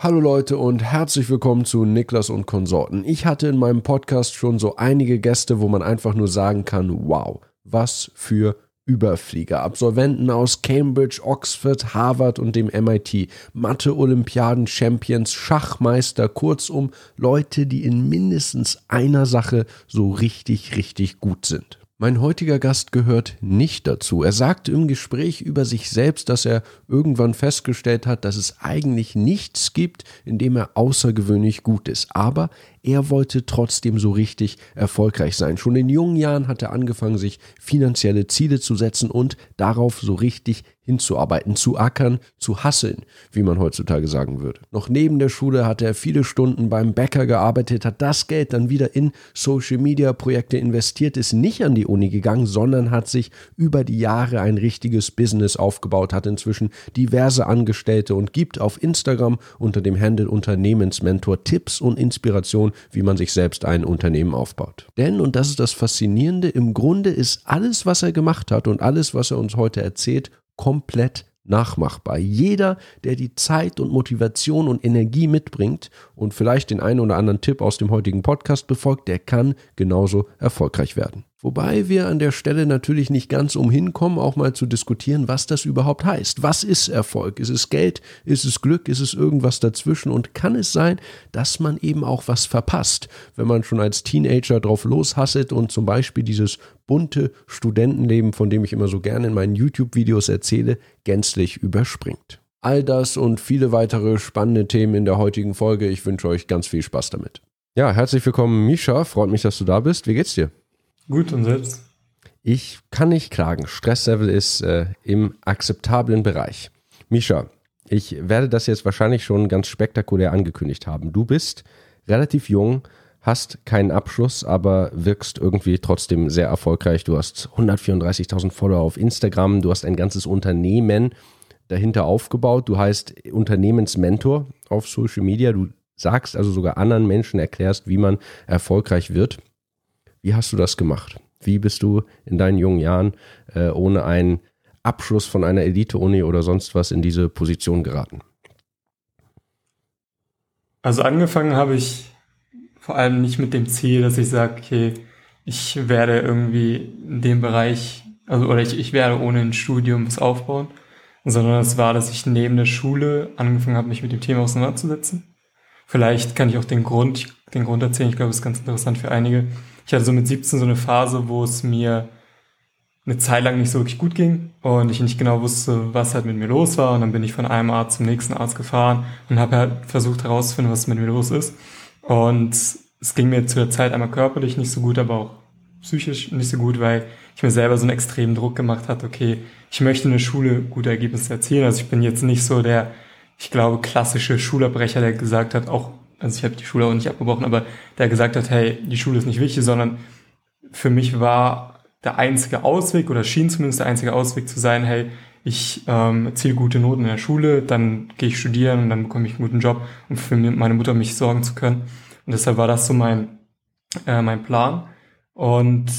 Hallo Leute und herzlich willkommen zu Niklas und Konsorten. Ich hatte in meinem Podcast schon so einige Gäste, wo man einfach nur sagen kann, wow, was für Überflieger, Absolventen aus Cambridge, Oxford, Harvard und dem MIT, Mathe-Olympiaden-Champions, Schachmeister, kurzum Leute, die in mindestens einer Sache so richtig, richtig gut sind. Mein heutiger Gast gehört nicht dazu. Er sagte im Gespräch über sich selbst, dass er irgendwann festgestellt hat, dass es eigentlich nichts gibt, in dem er außergewöhnlich gut ist. Aber er wollte trotzdem so richtig erfolgreich sein. Schon in jungen Jahren hat er angefangen, sich finanzielle Ziele zu setzen und darauf so richtig hinzuarbeiten, zu ackern, zu hasseln, wie man heutzutage sagen würde. Noch neben der Schule hat er viele Stunden beim Bäcker gearbeitet, hat das Geld dann wieder in Social Media Projekte investiert, ist nicht an die Uni gegangen, sondern hat sich über die Jahre ein richtiges Business aufgebaut, hat inzwischen diverse Angestellte und gibt auf Instagram unter dem Handle Unternehmensmentor Tipps und Inspiration, wie man sich selbst ein Unternehmen aufbaut. Denn, und das ist das Faszinierende, im Grunde ist alles, was er gemacht hat und alles, was er uns heute erzählt, komplett nachmachbar. Jeder, der die Zeit und Motivation und Energie mitbringt und vielleicht den einen oder anderen Tipp aus dem heutigen Podcast befolgt, der kann genauso erfolgreich werden. Wobei wir an der Stelle natürlich nicht ganz umhin kommen, auch mal zu diskutieren, was das überhaupt heißt. Was ist Erfolg? Ist es Geld? Ist es Glück? Ist es irgendwas dazwischen? Und kann es sein, dass man eben auch was verpasst, wenn man schon als Teenager drauf loshasselt und zum Beispiel dieses bunte Studentenleben, von dem ich immer so gerne in meinen YouTube-Videos erzähle, gänzlich überspringt. All das und viele weitere spannende Themen in der heutigen Folge. Ich wünsche euch ganz viel Spaß damit. Ja, herzlich willkommen, Misha. Freut mich, dass du da bist. Wie geht's dir? Gut und selbst? Ich kann nicht klagen. Stresslevel ist äh, im akzeptablen Bereich. Misha, ich werde das jetzt wahrscheinlich schon ganz spektakulär angekündigt haben. Du bist relativ jung, hast keinen Abschluss, aber wirkst irgendwie trotzdem sehr erfolgreich. Du hast 134.000 Follower auf Instagram, du hast ein ganzes Unternehmen dahinter aufgebaut. Du heißt Unternehmensmentor auf Social Media. Du sagst also sogar anderen Menschen, erklärst, wie man erfolgreich wird. Wie hast du das gemacht? Wie bist du in deinen jungen Jahren äh, ohne einen Abschluss von einer Elite-Uni oder sonst was in diese Position geraten? Also angefangen habe ich vor allem nicht mit dem Ziel, dass ich sage, okay, ich werde irgendwie in dem Bereich, also oder ich, ich werde ohne ein Studium was aufbauen, sondern es war, dass ich neben der Schule angefangen habe, mich mit dem Thema auseinanderzusetzen. Vielleicht kann ich auch den Grund, den Grund erzählen, ich glaube, es ist ganz interessant für einige ich hatte so mit 17 so eine Phase, wo es mir eine Zeit lang nicht so wirklich gut ging und ich nicht genau wusste, was halt mit mir los war. Und dann bin ich von einem Arzt zum nächsten Arzt gefahren und habe halt versucht herauszufinden, was mit mir los ist. Und es ging mir zu der Zeit einmal körperlich nicht so gut, aber auch psychisch nicht so gut, weil ich mir selber so einen extremen Druck gemacht hat, okay, ich möchte in der Schule gute Ergebnisse erzielen. Also ich bin jetzt nicht so der, ich glaube, klassische Schulabbrecher, der gesagt hat, auch also ich habe die Schule auch nicht abgebrochen, aber der gesagt hat, hey, die Schule ist nicht wichtig, sondern für mich war der einzige Ausweg oder schien zumindest der einzige Ausweg zu sein, hey, ich ähm, erziele gute Noten in der Schule, dann gehe ich studieren und dann bekomme ich einen guten Job, um für meine Mutter mich sorgen zu können. Und deshalb war das so mein, äh, mein Plan. Und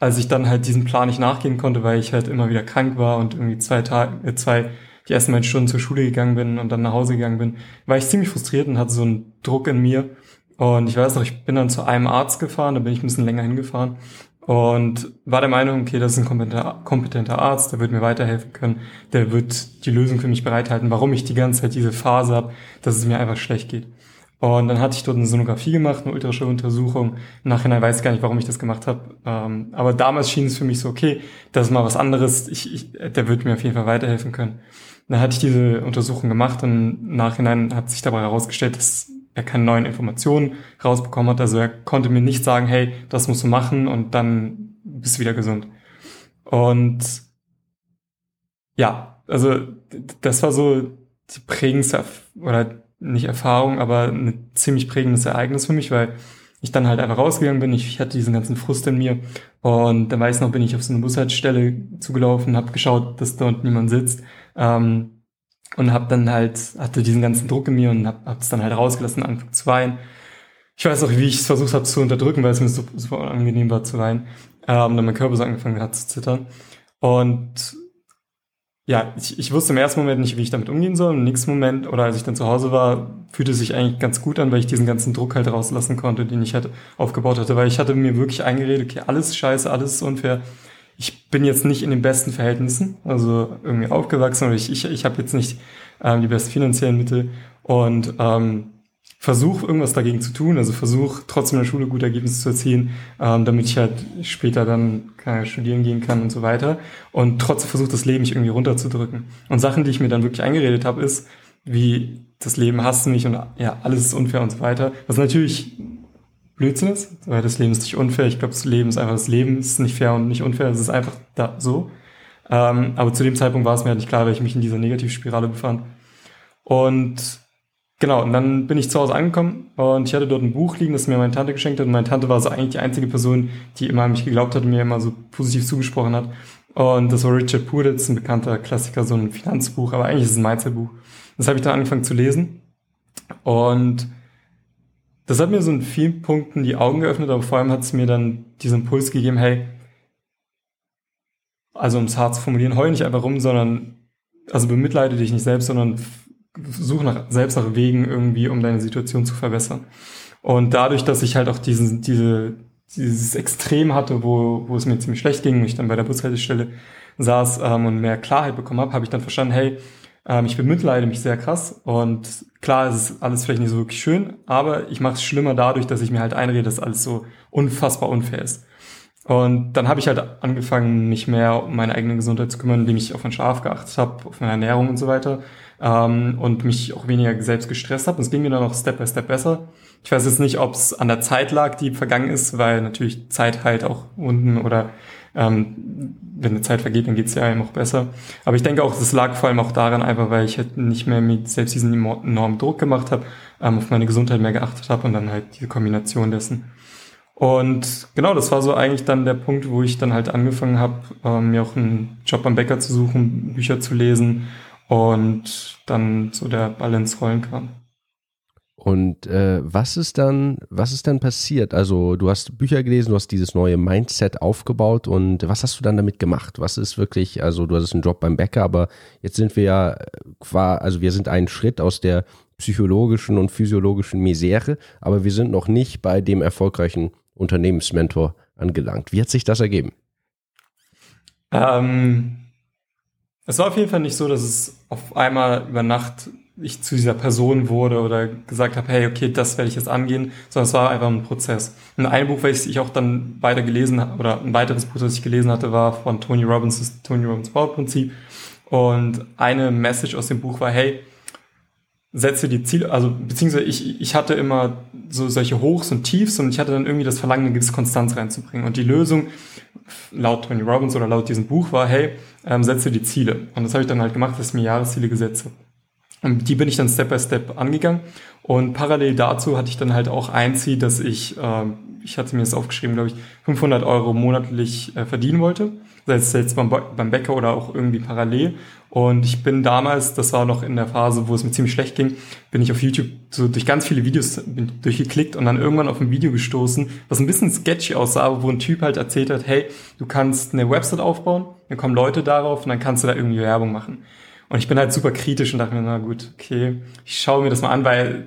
als ich dann halt diesen Plan nicht nachgehen konnte, weil ich halt immer wieder krank war und irgendwie zwei Tage, äh, zwei die ersten beiden Stunden zur Schule gegangen bin und dann nach Hause gegangen bin, war ich ziemlich frustriert und hatte so einen Druck in mir. Und ich weiß noch, ich bin dann zu einem Arzt gefahren, da bin ich ein bisschen länger hingefahren und war der Meinung, okay, das ist ein kompetenter, Arzt, der wird mir weiterhelfen können, der wird die Lösung für mich bereithalten, warum ich die ganze Zeit diese Phase habe, dass es mir einfach schlecht geht. Und dann hatte ich dort eine Sonographie gemacht, eine Ultraschalluntersuchung. Im Nachhinein weiß ich gar nicht, warum ich das gemacht habe. Ähm, aber damals schien es für mich so, okay, das ist mal was anderes. Ich, ich, der wird mir auf jeden Fall weiterhelfen können. Dann hatte ich diese Untersuchung gemacht und im Nachhinein hat sich dabei herausgestellt, dass er keine neuen Informationen rausbekommen hat. Also er konnte mir nicht sagen, hey, das musst du machen und dann bist du wieder gesund. Und ja, also das war so die prägendste oder nicht Erfahrung, aber ein ziemlich prägendes Ereignis für mich, weil ich dann halt einfach rausgegangen bin. Ich, hatte diesen ganzen Frust in mir und dann weiß ich noch, bin ich auf so eine Bushaltestelle zugelaufen, habe geschaut, dass dort niemand sitzt ähm, und habe dann halt, hatte diesen ganzen Druck in mir und habe es dann halt rausgelassen, angefangen zu weinen. Ich weiß auch, wie ich es versucht habe zu unterdrücken, weil es mir so, super unangenehm war zu weinen. Ähm, dann mein Körper so angefangen hat zu zittern. Und ja, ich, ich wusste im ersten Moment nicht, wie ich damit umgehen soll. Im nächsten Moment, oder als ich dann zu Hause war, fühlte es sich eigentlich ganz gut an, weil ich diesen ganzen Druck halt rauslassen konnte, den ich halt aufgebaut hatte. Weil ich hatte mir wirklich eingeredet, okay, alles scheiße, alles unfair. Ich bin jetzt nicht in den besten Verhältnissen, also irgendwie aufgewachsen oder ich, ich, ich habe jetzt nicht ähm, die besten finanziellen Mittel und ähm, versuche irgendwas dagegen zu tun, also versuche trotzdem in der Schule gute Ergebnisse zu erzielen, ähm, damit ich halt später dann kann, studieren gehen kann und so weiter. Und trotzdem versuche das Leben mich irgendwie runterzudrücken. Und Sachen, die ich mir dann wirklich eingeredet habe, ist, wie das Leben hasst mich und ja, alles ist unfair und so weiter. Was natürlich Blödsinn ist, weil das Leben ist nicht unfair. Ich glaube, das Leben ist einfach das Leben, es ist nicht fair und nicht unfair, es ist einfach da so. Ähm, aber zu dem Zeitpunkt war es mir halt nicht klar, weil ich mich in dieser Negativspirale befand. Und Genau, und dann bin ich zu Hause angekommen und ich hatte dort ein Buch liegen, das mir meine Tante geschenkt hat. Und meine Tante war so eigentlich die einzige Person, die immer an mich geglaubt hat und mir immer so positiv zugesprochen hat. Und das war Richard Puditz, ein bekannter Klassiker, so ein Finanzbuch, aber eigentlich ist es ein Mindset-Buch. Das habe ich dann angefangen zu lesen. Und das hat mir so in vielen Punkten die Augen geöffnet, aber vor allem hat es mir dann diesen Impuls gegeben, hey, also um es hart zu formulieren, heul nicht einfach rum, sondern, also bemitleide dich nicht selbst, sondern suche nach, selbst nach Wegen irgendwie, um deine Situation zu verbessern. Und dadurch, dass ich halt auch diesen, diese, dieses Extrem hatte, wo, wo es mir ziemlich schlecht ging, ich dann bei der Bushaltestelle saß ähm, und mehr Klarheit bekommen habe, habe ich dann verstanden, hey, ähm, ich bemitleide mich sehr krass und klar, es ist alles vielleicht nicht so wirklich schön, aber ich mache es schlimmer dadurch, dass ich mir halt einrede, dass alles so unfassbar unfair ist. Und dann habe ich halt angefangen, mich mehr um meine eigene Gesundheit zu kümmern, indem ich auf mein Schlaf geachtet habe, auf meine Ernährung und so weiter ähm, und mich auch weniger selbst gestresst habe. Und es ging mir dann auch Step by Step besser. Ich weiß jetzt nicht, ob es an der Zeit lag, die vergangen ist, weil natürlich Zeit halt auch unten oder ähm, wenn eine Zeit vergeht, dann geht's ja einem auch besser. Aber ich denke auch, das lag vor allem auch daran, einfach weil ich halt nicht mehr mit selbst diesen enormen Druck gemacht habe, ähm, auf meine Gesundheit mehr geachtet habe und dann halt diese Kombination dessen. Und genau, das war so eigentlich dann der Punkt, wo ich dann halt angefangen habe, ähm, mir auch einen Job am Bäcker zu suchen, Bücher zu lesen und dann so der Ball ins Rollen kam. Und äh, was ist dann, was ist dann passiert? Also du hast Bücher gelesen, du hast dieses neue Mindset aufgebaut und was hast du dann damit gemacht? Was ist wirklich, also du hattest einen Job beim Bäcker, aber jetzt sind wir ja quasi, also wir sind einen Schritt aus der psychologischen und physiologischen Misere, aber wir sind noch nicht bei dem erfolgreichen Unternehmensmentor angelangt. Wie hat sich das ergeben? Ähm, es war auf jeden Fall nicht so, dass es auf einmal über Nacht ich zu dieser Person wurde oder gesagt habe, hey, okay, das werde ich jetzt angehen, sondern es war einfach ein Prozess. Und ein Buch, welches ich auch dann weiter gelesen habe, oder ein weiteres Buch, das ich gelesen hatte, war von Tony Robbins, das Tony Robbins Bauprinzip. Und eine Message aus dem Buch war, hey, setze die Ziele, also beziehungsweise ich, ich hatte immer so solche Hochs und Tiefs und ich hatte dann irgendwie das Verlangen, eine gewisse Konstanz reinzubringen. Und die Lösung laut Tony Robbins oder laut diesem Buch war, hey, ähm, setze die Ziele. Und das habe ich dann halt gemacht, dass ich mir Jahresziele gesetzt habe. Und die bin ich dann Step by Step angegangen. Und parallel dazu hatte ich dann halt auch ein Ziel, dass ich, äh, ich hatte mir das aufgeschrieben, glaube ich, 500 Euro monatlich äh, verdienen wollte. Sei es jetzt beim, beim Bäcker oder auch irgendwie parallel. Und ich bin damals, das war noch in der Phase, wo es mir ziemlich schlecht ging, bin ich auf YouTube so durch ganz viele Videos durchgeklickt und dann irgendwann auf ein Video gestoßen, was ein bisschen sketchy aussah, wo ein Typ halt erzählt hat, hey, du kannst eine Website aufbauen, dann kommen Leute darauf und dann kannst du da irgendwie Werbung machen. Und ich bin halt super kritisch und dachte mir, na gut, okay, ich schaue mir das mal an, weil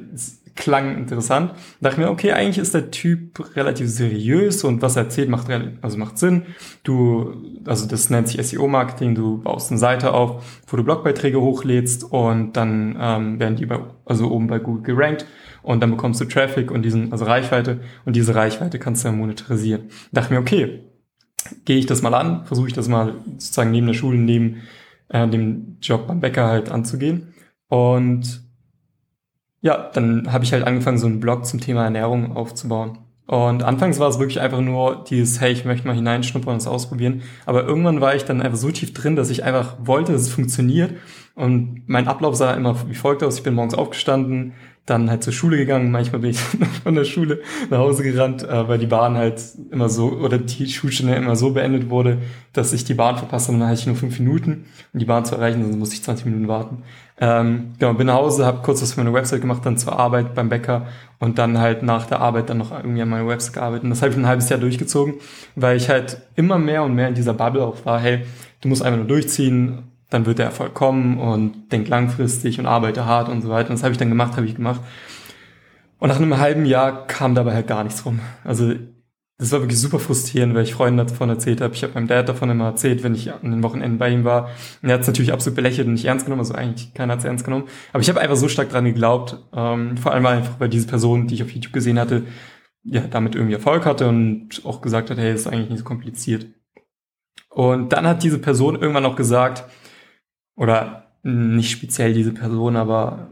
klang interessant. dachte mir, okay, eigentlich ist der Typ relativ seriös und was er erzählt macht, also macht Sinn. Du, also das nennt sich SEO-Marketing, du baust eine Seite auf, wo du Blogbeiträge hochlädst und dann ähm, werden die bei, also oben bei Google gerankt und dann bekommst du Traffic und diesen, also Reichweite und diese Reichweite kannst du dann monetarisieren. dachte mir, okay, gehe ich das mal an, versuche ich das mal sozusagen neben der Schule, neben äh, dem Job beim Bäcker halt anzugehen. Und ja, dann habe ich halt angefangen, so einen Blog zum Thema Ernährung aufzubauen. Und anfangs war es wirklich einfach nur dieses, hey, ich möchte mal hineinschnuppern und es ausprobieren. Aber irgendwann war ich dann einfach so tief drin, dass ich einfach wollte, dass es funktioniert. Und mein Ablauf sah immer wie folgt aus. Ich bin morgens aufgestanden, dann halt zur Schule gegangen. Manchmal bin ich von der Schule nach Hause gerannt, äh, weil die Bahn halt immer so, oder die Schulstunde immer so beendet wurde, dass ich die Bahn verpasst habe und dann hatte ich nur fünf Minuten, um die Bahn zu erreichen, dann musste ich 20 Minuten warten. Ähm, genau, bin nach Hause, habe kurz was für meine Website gemacht, dann zur Arbeit beim Bäcker und dann halt nach der Arbeit dann noch irgendwie an meiner Website gearbeitet. Und das habe ich ein halbes Jahr durchgezogen, weil ich halt immer mehr und mehr in dieser Bubble auch war, hey, du musst einfach nur durchziehen, dann wird der Erfolg kommen und denk langfristig und arbeite hart und so weiter. Und das habe ich dann gemacht, habe ich gemacht. Und nach einem halben Jahr kam dabei halt gar nichts rum. Also das war wirklich super frustrierend, weil ich Freunden davon erzählt habe. Ich habe meinem Dad davon immer erzählt, wenn ich an den Wochenenden bei ihm war. Und er hat es natürlich absolut belächelt und nicht ernst genommen. Also eigentlich keiner hat es ernst genommen. Aber ich habe einfach so stark dran geglaubt. Ähm, vor allem einfach, weil diese Person, die ich auf YouTube gesehen hatte, ja, damit irgendwie Erfolg hatte und auch gesagt hat, hey, ist eigentlich nicht so kompliziert. Und dann hat diese Person irgendwann auch gesagt, oder nicht speziell diese Person, aber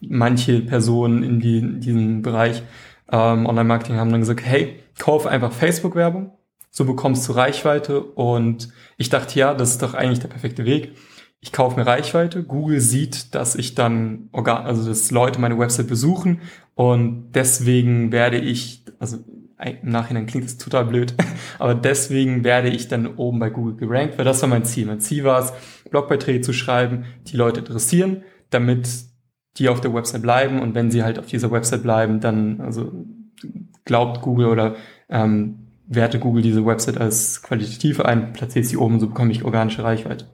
manche Personen in, die, in diesem Bereich ähm, Online-Marketing haben dann gesagt, hey, kauf einfach Facebook-Werbung, so bekommst du Reichweite. Und ich dachte, ja, das ist doch eigentlich der perfekte Weg. Ich kaufe mir Reichweite, Google sieht, dass ich dann, also dass Leute meine Website besuchen und deswegen werde ich, also im Nachhinein klingt es total blöd, aber deswegen werde ich dann oben bei Google gerankt, weil das war mein Ziel. Mein Ziel war es, Blogbeiträge zu schreiben, die Leute interessieren, damit die auf der Website bleiben und wenn sie halt auf dieser Website bleiben, dann also glaubt Google oder ähm, werte Google diese Website als qualitativ ein, platziert sie oben, so bekomme ich organische Reichweite.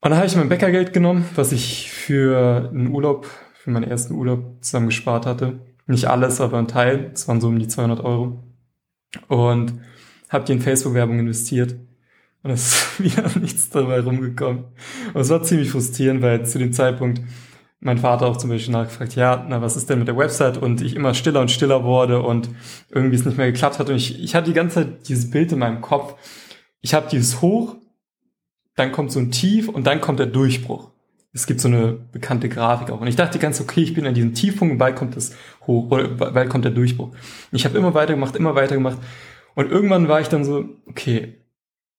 Und dann habe ich mein Bäckergeld genommen, was ich für einen Urlaub, für meinen ersten Urlaub zusammen gespart hatte. Nicht alles, aber ein Teil. Das waren so um die 200 Euro. Und habe die in Facebook-Werbung investiert. Und es ist wieder nichts dabei rumgekommen. Und es war ziemlich frustrierend, weil zu dem Zeitpunkt mein Vater auch zum Beispiel nachgefragt, ja, na, was ist denn mit der Website? Und ich immer stiller und stiller wurde und irgendwie es nicht mehr geklappt hat. Und ich, ich hatte die ganze Zeit dieses Bild in meinem Kopf. Ich habe dieses Hoch, dann kommt so ein Tief und dann kommt der Durchbruch. Es gibt so eine bekannte Grafik auch. Und ich dachte Zeit, okay, ich bin an diesem Tiefpunkt bald kommt das hoch, oder bald kommt der Durchbruch. Ich habe immer weitergemacht, immer weitergemacht. Und irgendwann war ich dann so, okay,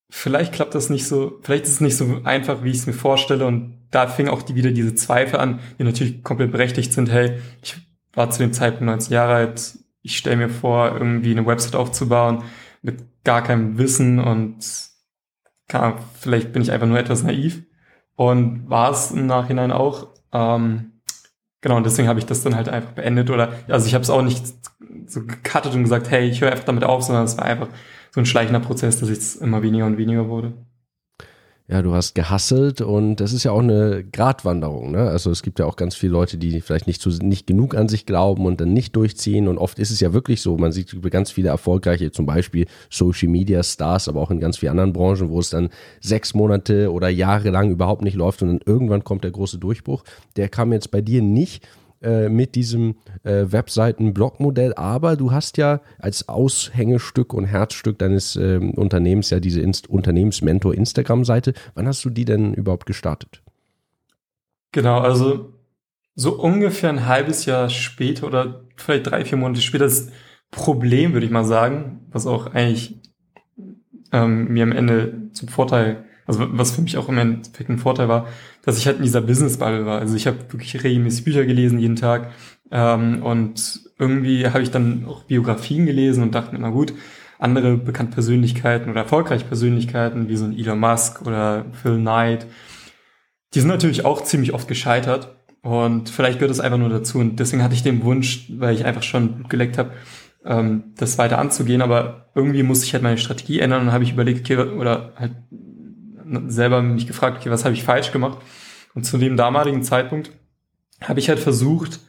vielleicht klappt das nicht so, vielleicht ist es nicht so einfach, wie ich es mir vorstelle. Und da fing auch die, wieder diese Zweifel an, die natürlich komplett berechtigt sind. Hey, ich war zu dem Zeitpunkt 19 Jahre alt, ich stelle mir vor, irgendwie eine Website aufzubauen mit gar keinem Wissen und kann, vielleicht bin ich einfach nur etwas naiv und war es im Nachhinein auch. Ähm, genau, und deswegen habe ich das dann halt einfach beendet oder also ich habe es auch nicht so gecuttet und gesagt, hey, ich höre einfach damit auf, sondern es war einfach so ein schleichender Prozess, dass es immer weniger und weniger wurde. Ja, du hast gehasselt und das ist ja auch eine Gratwanderung. Ne? Also es gibt ja auch ganz viele Leute, die vielleicht nicht, zu, nicht genug an sich glauben und dann nicht durchziehen. Und oft ist es ja wirklich so, man sieht ganz viele erfolgreiche, zum Beispiel Social Media Stars, aber auch in ganz vielen anderen Branchen, wo es dann sechs Monate oder Jahre lang überhaupt nicht läuft und dann irgendwann kommt der große Durchbruch. Der kam jetzt bei dir nicht. Äh, mit diesem äh, Webseiten-Blog-Modell, aber du hast ja als Aushängestück und Herzstück deines äh, Unternehmens ja diese Inst Unternehmensmentor Instagram-Seite. Wann hast du die denn überhaupt gestartet? Genau, also so ungefähr ein halbes Jahr später oder vielleicht drei, vier Monate später das Problem, würde ich mal sagen, was auch eigentlich ähm, mir am Ende zum Vorteil also was für mich auch im Endeffekt ein Vorteil war, dass ich halt in dieser Business-Bubble war. Also ich habe wirklich regelmäßig Bücher gelesen jeden Tag. Ähm, und irgendwie habe ich dann auch Biografien gelesen und dachte mir, na gut, andere bekannte Persönlichkeiten oder erfolgreiche Persönlichkeiten wie so ein Elon Musk oder Phil Knight, die sind natürlich auch ziemlich oft gescheitert. Und vielleicht gehört es einfach nur dazu. Und deswegen hatte ich den Wunsch, weil ich einfach schon geleckt habe, ähm, das weiter anzugehen, aber irgendwie musste ich halt meine Strategie ändern und habe ich überlegt, okay, oder halt selber mich gefragt, okay, was habe ich falsch gemacht? Und zu dem damaligen Zeitpunkt habe ich halt versucht,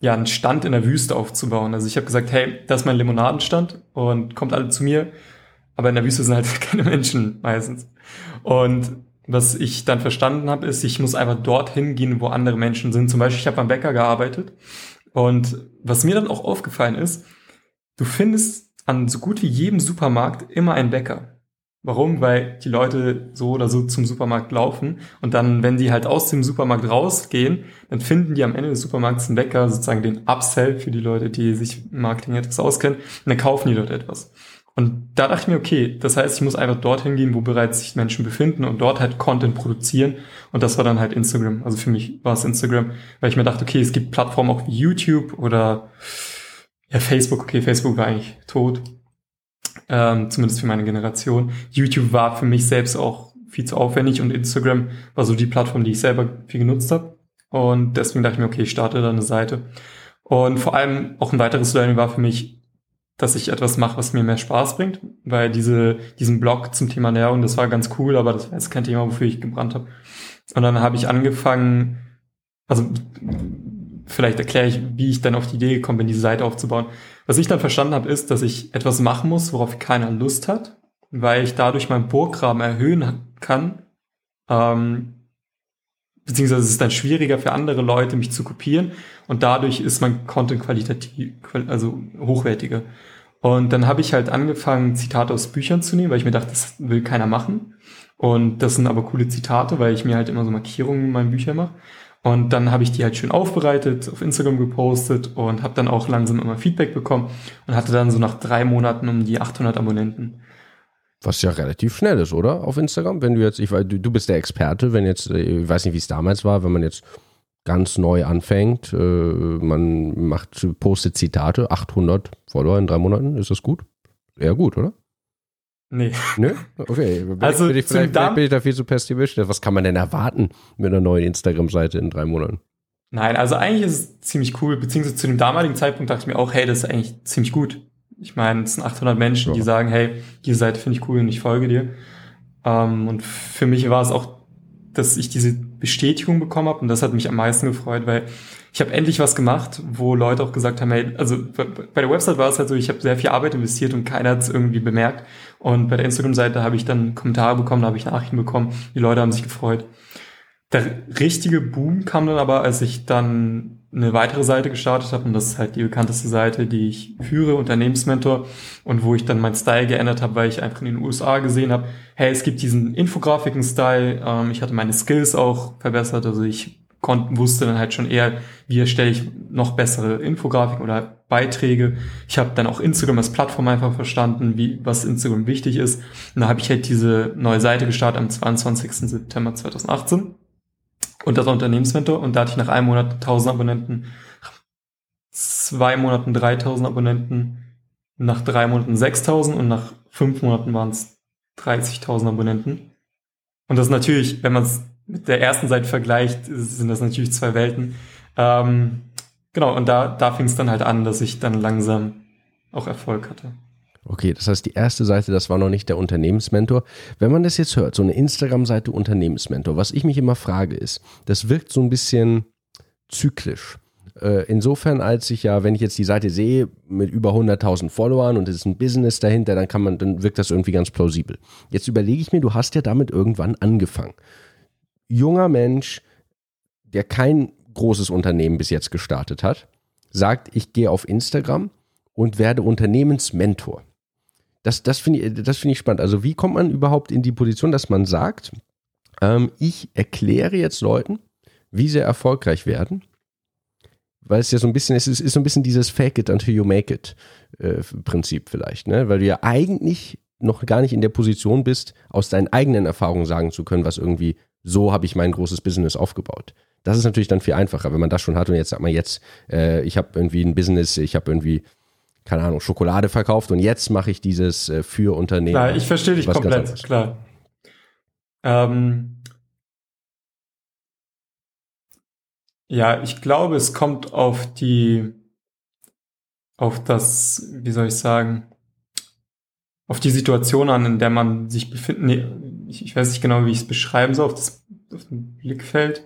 ja, einen Stand in der Wüste aufzubauen. Also ich habe gesagt, hey, das ist mein Limonadenstand und kommt alle zu mir. Aber in der Wüste sind halt keine Menschen meistens. Und was ich dann verstanden habe, ist, ich muss einfach dorthin gehen, wo andere Menschen sind. Zum Beispiel, ich habe beim Bäcker gearbeitet. Und was mir dann auch aufgefallen ist, du findest an so gut wie jedem Supermarkt immer einen Bäcker. Warum? Weil die Leute so oder so zum Supermarkt laufen und dann, wenn die halt aus dem Supermarkt rausgehen, dann finden die am Ende des Supermarkts einen Bäcker, sozusagen den Upsell für die Leute, die sich im Marketing etwas auskennen, und dann kaufen die dort etwas. Und da dachte ich mir, okay, das heißt, ich muss einfach dorthin gehen, wo bereits sich Menschen befinden und dort halt Content produzieren. Und das war dann halt Instagram. Also für mich war es Instagram, weil ich mir dachte, okay, es gibt Plattformen auch wie YouTube oder ja, Facebook. Okay, Facebook war eigentlich tot ähm, zumindest für meine Generation. YouTube war für mich selbst auch viel zu aufwendig und Instagram war so die Plattform, die ich selber viel genutzt habe. Und deswegen dachte ich mir, okay, ich starte da eine Seite. Und vor allem auch ein weiteres Learning war für mich, dass ich etwas mache, was mir mehr Spaß bringt, weil diese, diesen Blog zum Thema Ernährung, das war ganz cool, aber das war jetzt kein Thema, wofür ich gebrannt habe. Und dann habe ich angefangen, also vielleicht erkläre ich, wie ich dann auf die Idee gekommen bin, diese Seite aufzubauen. Was ich dann verstanden habe, ist, dass ich etwas machen muss, worauf keiner Lust hat, weil ich dadurch meinen Burggraben erhöhen kann, ähm, beziehungsweise es ist dann schwieriger für andere Leute, mich zu kopieren und dadurch ist mein Content qualitativ, also hochwertiger. Und dann habe ich halt angefangen, Zitate aus Büchern zu nehmen, weil ich mir dachte, das will keiner machen. Und das sind aber coole Zitate, weil ich mir halt immer so Markierungen in meinen Büchern mache. Und dann habe ich die halt schön aufbereitet, auf Instagram gepostet und habe dann auch langsam immer Feedback bekommen und hatte dann so nach drei Monaten um die 800 Abonnenten. Was ja relativ schnell ist, oder? Auf Instagram, wenn du jetzt, ich weiß, du, bist der Experte, wenn jetzt, äh, ich weiß nicht, wie es damals war, wenn man jetzt ganz neu anfängt, äh, man macht, postet Zitate, 800 Follower in drei Monaten, ist das gut? Eher gut, oder? Nee. Nö? Okay. Bin also ich, bin ich, bin ich da viel zu pessimistisch. Was kann man denn erwarten mit einer neuen Instagram-Seite in drei Monaten? Nein, also eigentlich ist es ziemlich cool, beziehungsweise zu dem damaligen Zeitpunkt dachte ich mir auch, hey, das ist eigentlich ziemlich gut. Ich meine, es sind 800 Menschen, ja. die sagen, hey, diese Seite finde ich cool und ich folge dir. Ähm, und für mich war es auch, dass ich diese Bestätigung bekommen habe und das hat mich am meisten gefreut, weil ich habe endlich was gemacht, wo Leute auch gesagt haben, hey, also bei der Website war es halt so, ich habe sehr viel Arbeit investiert und keiner hat es irgendwie bemerkt. Und bei der Instagram-Seite habe ich dann Kommentare bekommen, habe ich Nachrichten bekommen, die Leute haben sich gefreut. Der richtige Boom kam dann aber, als ich dann eine weitere Seite gestartet habe und das ist halt die bekannteste Seite, die ich führe, Unternehmensmentor und wo ich dann meinen Style geändert habe, weil ich einfach in den USA gesehen habe, hey, es gibt diesen Infografiken-Style, ähm, ich hatte meine Skills auch verbessert, also ich konnte, wusste dann halt schon eher, wie erstelle ich noch bessere Infografiken oder Beiträge. Ich habe dann auch Instagram als Plattform einfach verstanden, wie was Instagram wichtig ist. Und da habe ich halt diese neue Seite gestartet am 22. September 2018 und das war Unternehmensmentor und da hatte ich nach einem Monat 1000 Abonnenten, zwei Monaten 3000 Abonnenten, nach drei Monaten 6000 und nach fünf Monaten waren es 30.000 Abonnenten. Und das ist natürlich, wenn man es mit der ersten Seite vergleicht, sind das natürlich zwei Welten. Ähm, genau, und da, da fing es dann halt an, dass ich dann langsam auch Erfolg hatte. Okay, das heißt, die erste Seite, das war noch nicht der Unternehmensmentor. Wenn man das jetzt hört, so eine Instagram-Seite Unternehmensmentor, was ich mich immer frage ist, das wirkt so ein bisschen zyklisch. Äh, insofern, als ich ja, wenn ich jetzt die Seite sehe mit über 100.000 Followern und es ist ein Business dahinter, dann kann man, dann wirkt das irgendwie ganz plausibel. Jetzt überlege ich mir, du hast ja damit irgendwann angefangen junger Mensch, der kein großes Unternehmen bis jetzt gestartet hat, sagt, ich gehe auf Instagram und werde Unternehmensmentor. Das, das finde ich, find ich spannend. Also wie kommt man überhaupt in die Position, dass man sagt, ähm, ich erkläre jetzt Leuten, wie sie erfolgreich werden, weil es ja so ein bisschen, es ist, ist so ein bisschen dieses Fake it until you make it äh, Prinzip vielleicht, ne? Weil du ja eigentlich noch gar nicht in der Position bist, aus deinen eigenen Erfahrungen sagen zu können, was irgendwie so habe ich mein großes Business aufgebaut. Das ist natürlich dann viel einfacher, wenn man das schon hat und jetzt sagt man jetzt, äh, ich habe irgendwie ein Business, ich habe irgendwie keine Ahnung, Schokolade verkauft und jetzt mache ich dieses äh, für Unternehmen. Klar, ich verstehe dich komplett, klar. Ähm, ja, ich glaube, es kommt auf die, auf das, wie soll ich sagen, auf die Situation an, in der man sich befindet. Nee, ich, ich weiß nicht genau, wie ich es beschreiben soll, auf das, auf den Blickfeld.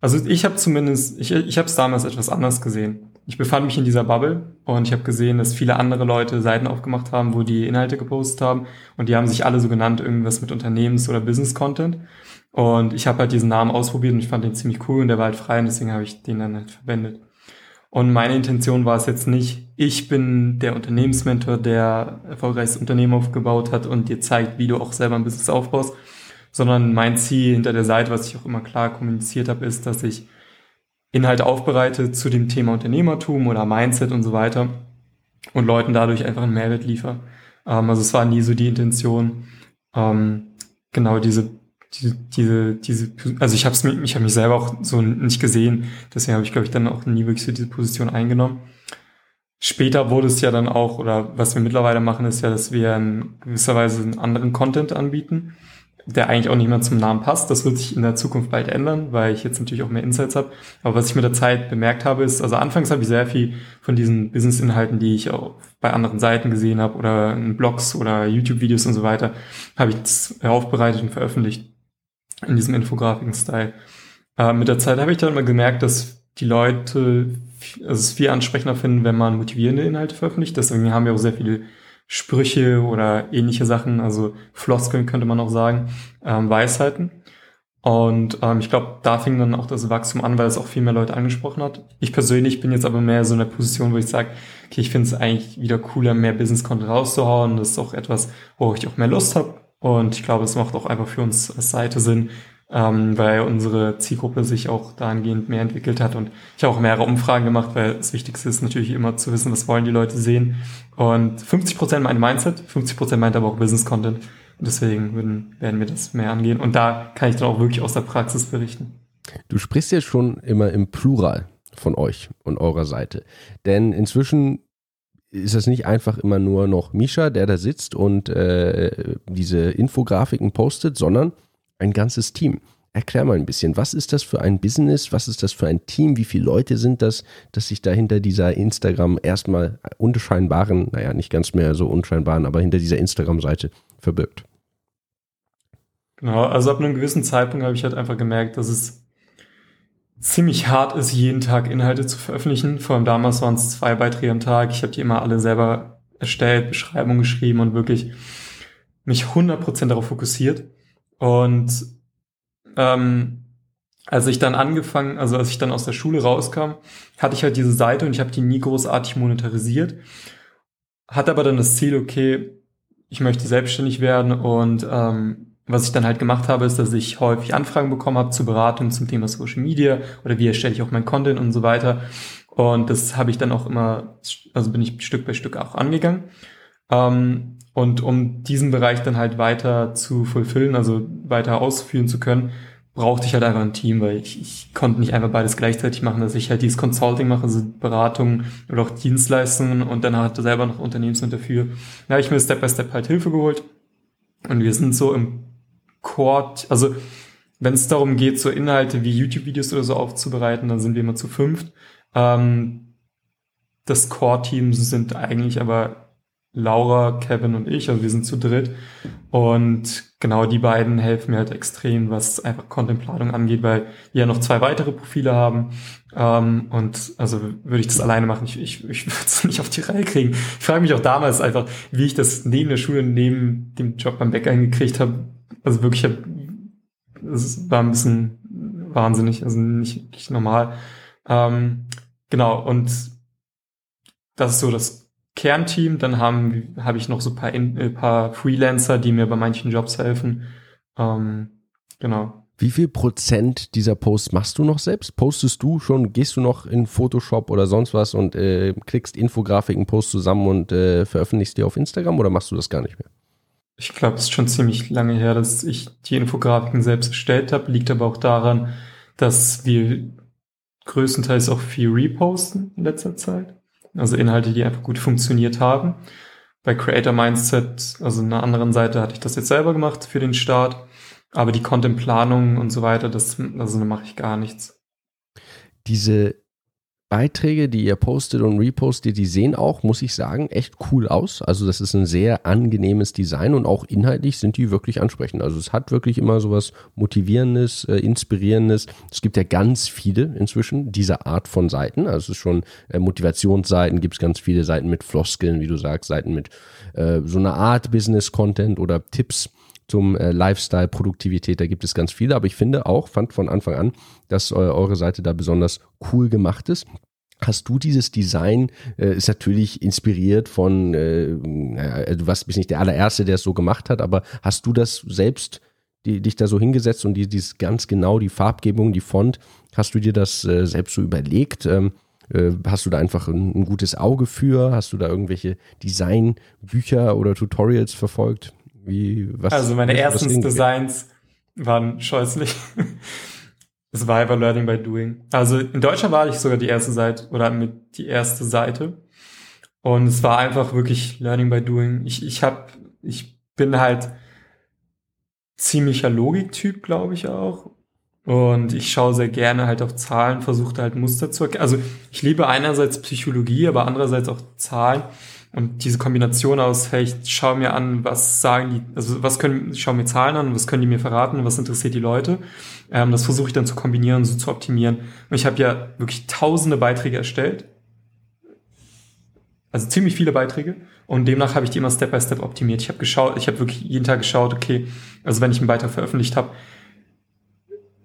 Also ich habe zumindest, ich, ich habe es damals etwas anders gesehen. Ich befand mich in dieser Bubble und ich habe gesehen, dass viele andere Leute Seiten aufgemacht haben, wo die Inhalte gepostet haben und die haben sich alle so genannt, irgendwas mit Unternehmens- oder Business-Content. Und ich habe halt diesen Namen ausprobiert und ich fand den ziemlich cool und der war halt frei und deswegen habe ich den dann halt verwendet. Und meine Intention war es jetzt nicht, ich bin der Unternehmensmentor, der erfolgreiches Unternehmen aufgebaut hat und dir zeigt, wie du auch selber ein Business aufbaust, sondern mein Ziel hinter der Seite, was ich auch immer klar kommuniziert habe, ist, dass ich Inhalte aufbereite zu dem Thema Unternehmertum oder Mindset und so weiter und Leuten dadurch einfach einen Mehrwert liefere. Ähm, also es war nie so die Intention, ähm, genau diese diese, diese, diese, also ich habe es ich habe mich selber auch so nicht gesehen, deswegen habe ich glaube ich dann auch nie wirklich so diese Position eingenommen. Später wurde es ja dann auch, oder was wir mittlerweile machen, ist ja, dass wir in gewisser Weise einen anderen Content anbieten. der eigentlich auch nicht mehr zum Namen passt. Das wird sich in der Zukunft bald ändern, weil ich jetzt natürlich auch mehr Insights habe. Aber was ich mit der Zeit bemerkt habe, ist, also anfangs habe ich sehr viel von diesen Business-Inhalten, die ich auch bei anderen Seiten gesehen habe oder in Blogs oder YouTube-Videos und so weiter, habe ich aufbereitet und veröffentlicht in diesem Infografiken-Style. Äh, mit der Zeit habe ich dann mal gemerkt, dass die Leute also es viel ansprechender finden, wenn man motivierende Inhalte veröffentlicht. Deswegen haben wir auch sehr viele Sprüche oder ähnliche Sachen, also Floskeln könnte man auch sagen, ähm, Weisheiten. Und ähm, ich glaube, da fing dann auch das Wachstum an, weil es auch viel mehr Leute angesprochen hat. Ich persönlich bin jetzt aber mehr so in der Position, wo ich sage, okay, ich finde es eigentlich wieder cooler, mehr Business-Content rauszuhauen. Das ist auch etwas, wo ich auch mehr Lust habe. Und ich glaube, es macht auch einfach für uns als Seite Sinn, ähm, weil unsere Zielgruppe sich auch dahingehend mehr entwickelt hat. Und ich habe auch mehrere Umfragen gemacht, weil das Wichtigste ist natürlich immer zu wissen, was wollen die Leute sehen. Und 50 Prozent meinte Mindset, 50 Prozent meinte aber auch Business Content. Und deswegen würden, werden wir das mehr angehen. Und da kann ich dann auch wirklich aus der Praxis berichten. Du sprichst ja schon immer im Plural von euch und eurer Seite. Denn inzwischen ist es nicht einfach immer nur noch Misha, der da sitzt und äh, diese Infografiken postet, sondern ein ganzes Team. Erklär mal ein bisschen, was ist das für ein Business, was ist das für ein Team, wie viele Leute sind das, dass sich da hinter dieser Instagram erstmal unscheinbaren, naja, nicht ganz mehr so unscheinbaren, aber hinter dieser Instagram-Seite verbirgt? Genau, also ab einem gewissen Zeitpunkt habe ich halt einfach gemerkt, dass es ziemlich hart ist, jeden Tag Inhalte zu veröffentlichen. Vor allem damals waren es zwei Beiträge am Tag. Ich habe die immer alle selber erstellt, Beschreibung geschrieben und wirklich mich 100% darauf fokussiert. Und ähm, als ich dann angefangen, also als ich dann aus der Schule rauskam, hatte ich halt diese Seite und ich habe die nie großartig monetarisiert. Hatte aber dann das Ziel, okay, ich möchte selbstständig werden und ähm, was ich dann halt gemacht habe, ist, dass ich häufig Anfragen bekommen habe zur Beratung zum Thema Social Media oder wie erstelle ich auch mein Content und so weiter. Und das habe ich dann auch immer, also bin ich Stück bei Stück auch angegangen. Ähm, und um diesen Bereich dann halt weiter zu fulfillen, also weiter ausführen zu können, brauchte ich halt einfach ein Team, weil ich, ich konnte nicht einfach beides gleichzeitig machen, dass ich halt dieses Consulting mache, also Beratung oder auch Dienstleistungen und dann halt selber noch Unternehmensmittel dafür. Da habe ich mir Step by Step halt Hilfe geholt und wir sind so im Core, also wenn es darum geht, so Inhalte wie YouTube-Videos oder so aufzubereiten, dann sind wir immer zu fünft. Ähm, das Core-Team sind eigentlich aber Laura, Kevin und ich, also wir sind zu dritt. Und genau die beiden helfen mir halt extrem, was einfach Contentplanung angeht, weil wir ja noch zwei weitere Profile haben. Ähm, und also würde ich das alleine machen, ich, ich, ich würde es nicht auf die Reihe kriegen. Ich frage mich auch damals einfach, wie ich das neben der Schule, neben dem Job beim Bäcker hingekriegt habe. Also wirklich, es war ein bisschen wahnsinnig, also nicht, nicht normal. Ähm, genau, und das ist so das Kernteam, dann habe ich noch so ein paar, ein äh, paar Freelancer, die mir bei manchen Jobs helfen. Ähm, genau. Wie viel Prozent dieser Posts machst du noch selbst? Postest du schon, gehst du noch in Photoshop oder sonst was und äh, klickst Infografiken, Post zusammen und äh, veröffentlichst die auf Instagram oder machst du das gar nicht mehr? Ich glaube, es ist schon ziemlich lange her, dass ich die Infografiken selbst erstellt habe. Liegt aber auch daran, dass wir größtenteils auch viel reposten in letzter Zeit. Also Inhalte, die einfach gut funktioniert haben. Bei Creator Mindset, also einer anderen Seite, hatte ich das jetzt selber gemacht für den Start. Aber die Content-Planung und so weiter, das, also da mache ich gar nichts. Diese Beiträge, die ihr postet und repostet, die sehen auch, muss ich sagen, echt cool aus. Also das ist ein sehr angenehmes Design und auch inhaltlich sind die wirklich ansprechend. Also es hat wirklich immer sowas Motivierendes, äh, Inspirierendes. Es gibt ja ganz viele inzwischen dieser Art von Seiten. Also es ist schon äh, Motivationsseiten, gibt es ganz viele Seiten mit Floskeln, wie du sagst, Seiten mit äh, so einer Art Business-Content oder Tipps zum äh, Lifestyle, Produktivität, da gibt es ganz viele, aber ich finde auch, fand von Anfang an, dass äh, eure Seite da besonders cool gemacht ist. Hast du dieses Design, äh, ist natürlich inspiriert von, äh, du warst bist nicht der allererste, der es so gemacht hat, aber hast du das selbst die, dich da so hingesetzt und die, dieses ganz genau, die Farbgebung, die Font, hast du dir das äh, selbst so überlegt? Ähm, äh, hast du da einfach ein, ein, gutes Auge für? Hast du da irgendwelche Designbücher oder Tutorials verfolgt? Wie, was, also meine ersten Designs waren scheußlich. es war einfach Learning by Doing. Also in Deutschland war ich sogar die erste Seite oder mit die erste Seite. Und es war einfach wirklich Learning by Doing. Ich, ich hab, ich bin halt ziemlicher Logiktyp, glaube ich auch. Und ich schaue sehr gerne halt auf Zahlen, versuche halt Muster zu erkennen. Also ich liebe einerseits Psychologie, aber andererseits auch Zahlen. Und diese Kombination aus, hey, ich schaue mir an, was sagen die, also was können, ich schaue mir Zahlen an, was können die mir verraten, was interessiert die Leute. Ähm, das versuche ich dann zu kombinieren, so zu optimieren. Und ich habe ja wirklich tausende Beiträge erstellt. Also ziemlich viele Beiträge. Und demnach habe ich die immer Step by Step optimiert. Ich habe geschaut, ich habe wirklich jeden Tag geschaut, okay, also wenn ich einen Beitrag veröffentlicht habe,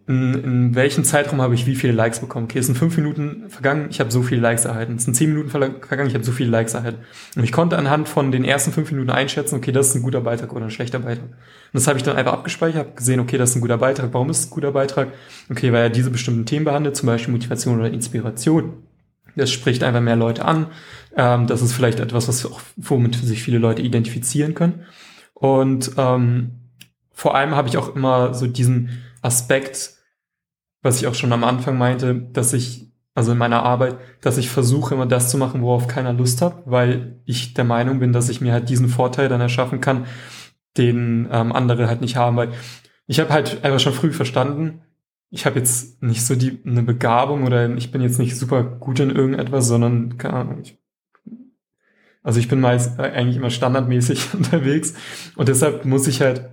in, in welchem Zeitraum habe ich wie viele Likes bekommen? Okay, es sind fünf Minuten vergangen, ich habe so viele Likes erhalten. Es sind zehn Minuten vergangen, ich habe so viele Likes erhalten. Und ich konnte anhand von den ersten fünf Minuten einschätzen, okay, das ist ein guter Beitrag oder ein schlechter Beitrag. Und das habe ich dann einfach abgespeichert, habe gesehen, okay, das ist ein guter Beitrag. Warum ist es ein guter Beitrag? Okay, weil er diese bestimmten Themen behandelt, zum Beispiel Motivation oder Inspiration. Das spricht einfach mehr Leute an. Ähm, das ist vielleicht etwas, was auch, womit sich viele Leute identifizieren können. Und ähm, vor allem habe ich auch immer so diesen Aspekt, was ich auch schon am Anfang meinte, dass ich, also in meiner Arbeit, dass ich versuche immer das zu machen, worauf keiner Lust hat, weil ich der Meinung bin, dass ich mir halt diesen Vorteil dann erschaffen kann, den ähm, andere halt nicht haben, weil ich habe halt einfach schon früh verstanden, ich habe jetzt nicht so die eine Begabung oder ich bin jetzt nicht super gut in irgendetwas, sondern keine Ahnung, ich, also ich bin meist eigentlich immer standardmäßig unterwegs und deshalb muss ich halt,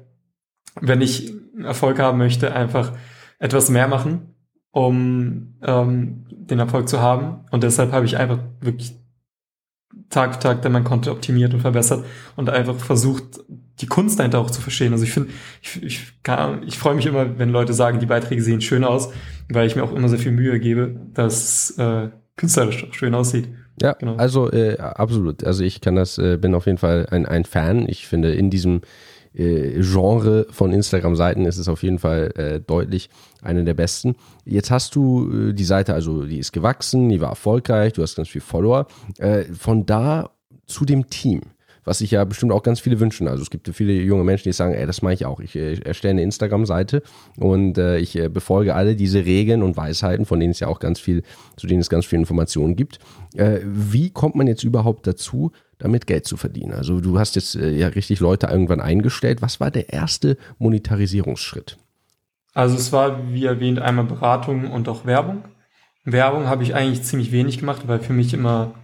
wenn ich Erfolg haben möchte, einfach etwas mehr machen, um ähm, den Erfolg zu haben. Und deshalb habe ich einfach wirklich Tag für Tag dann mein Konto optimiert und verbessert und einfach versucht, die Kunst dahinter auch zu verstehen. Also ich finde, ich, ich, ich freue mich immer, wenn Leute sagen, die Beiträge sehen schön aus, weil ich mir auch immer sehr viel Mühe gebe, dass äh, künstlerisch auch schön aussieht. Ja, genau. also äh, absolut. Also ich kann das, äh, bin auf jeden Fall ein, ein Fan. Ich finde in diesem äh, Genre von Instagram-Seiten ist es auf jeden Fall äh, deutlich eine der besten. Jetzt hast du äh, die Seite, also die ist gewachsen, die war erfolgreich, du hast ganz viele Follower. Äh, von da zu dem Team was sich ja bestimmt auch ganz viele wünschen. Also es gibt viele junge Menschen, die sagen, ey, das mache ich auch. Ich äh, erstelle eine Instagram-Seite und äh, ich äh, befolge alle diese Regeln und Weisheiten, von denen es ja auch ganz viel, zu denen es ganz viel Informationen gibt. Äh, wie kommt man jetzt überhaupt dazu, damit Geld zu verdienen. Also du hast jetzt äh, ja richtig Leute irgendwann eingestellt. Was war der erste Monetarisierungsschritt? Also es war, wie erwähnt, einmal Beratung und auch Werbung. Werbung habe ich eigentlich ziemlich wenig gemacht, weil für mich immer,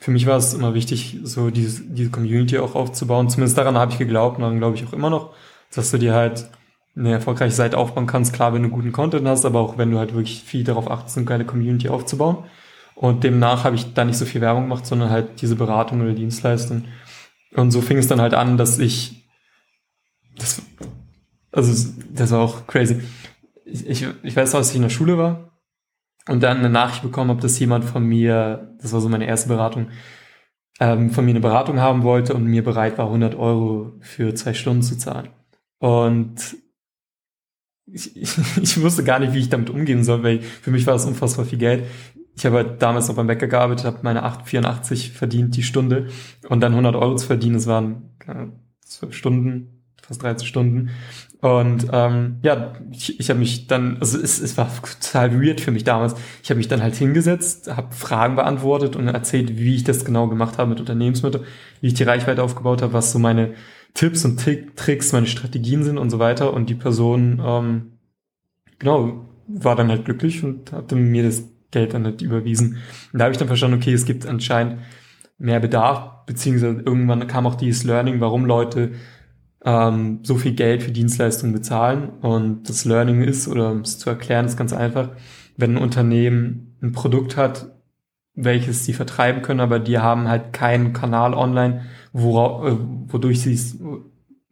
für mich war es immer wichtig, so diese, diese Community auch aufzubauen. Zumindest daran habe ich geglaubt und daran glaube ich auch immer noch, dass du dir halt eine erfolgreiche Seite aufbauen kannst. Klar, wenn du guten Content hast, aber auch wenn du halt wirklich viel darauf achtest, eine geile Community aufzubauen. Und demnach habe ich da nicht so viel Werbung gemacht, sondern halt diese Beratung oder Dienstleistung. Und so fing es dann halt an, dass ich, das, also das war auch crazy. Ich, ich, weiß noch, dass ich in der Schule war und dann eine Nachricht bekommen habe, dass jemand von mir, das war so meine erste Beratung, ähm, von mir eine Beratung haben wollte und mir bereit war, 100 Euro für zwei Stunden zu zahlen. Und ich, ich, ich wusste gar nicht, wie ich damit umgehen soll, weil für mich war das unfassbar viel Geld ich habe halt damals noch beim Bäcker gearbeitet, habe meine 8,84 verdient die Stunde und dann 100 Euro zu verdienen, das waren zwölf Stunden, fast 13 Stunden. Und ähm, ja, ich, ich habe mich dann, also es, es war total weird für mich damals. Ich habe mich dann halt hingesetzt, habe Fragen beantwortet und erzählt, wie ich das genau gemacht habe mit Unternehmensmitteln, wie ich die Reichweite aufgebaut habe, was so meine Tipps und Tricks, meine Strategien sind und so weiter. Und die Person, ähm, genau, war dann halt glücklich und hatte mir das Geld dann nicht überwiesen. Und da habe ich dann verstanden, okay, es gibt anscheinend mehr Bedarf, beziehungsweise irgendwann kam auch dieses Learning, warum Leute ähm, so viel Geld für Dienstleistungen bezahlen. Und das Learning ist, oder um es zu erklären, ist ganz einfach, wenn ein Unternehmen ein Produkt hat, welches sie vertreiben können, aber die haben halt keinen Kanal online, äh, wodurch sie es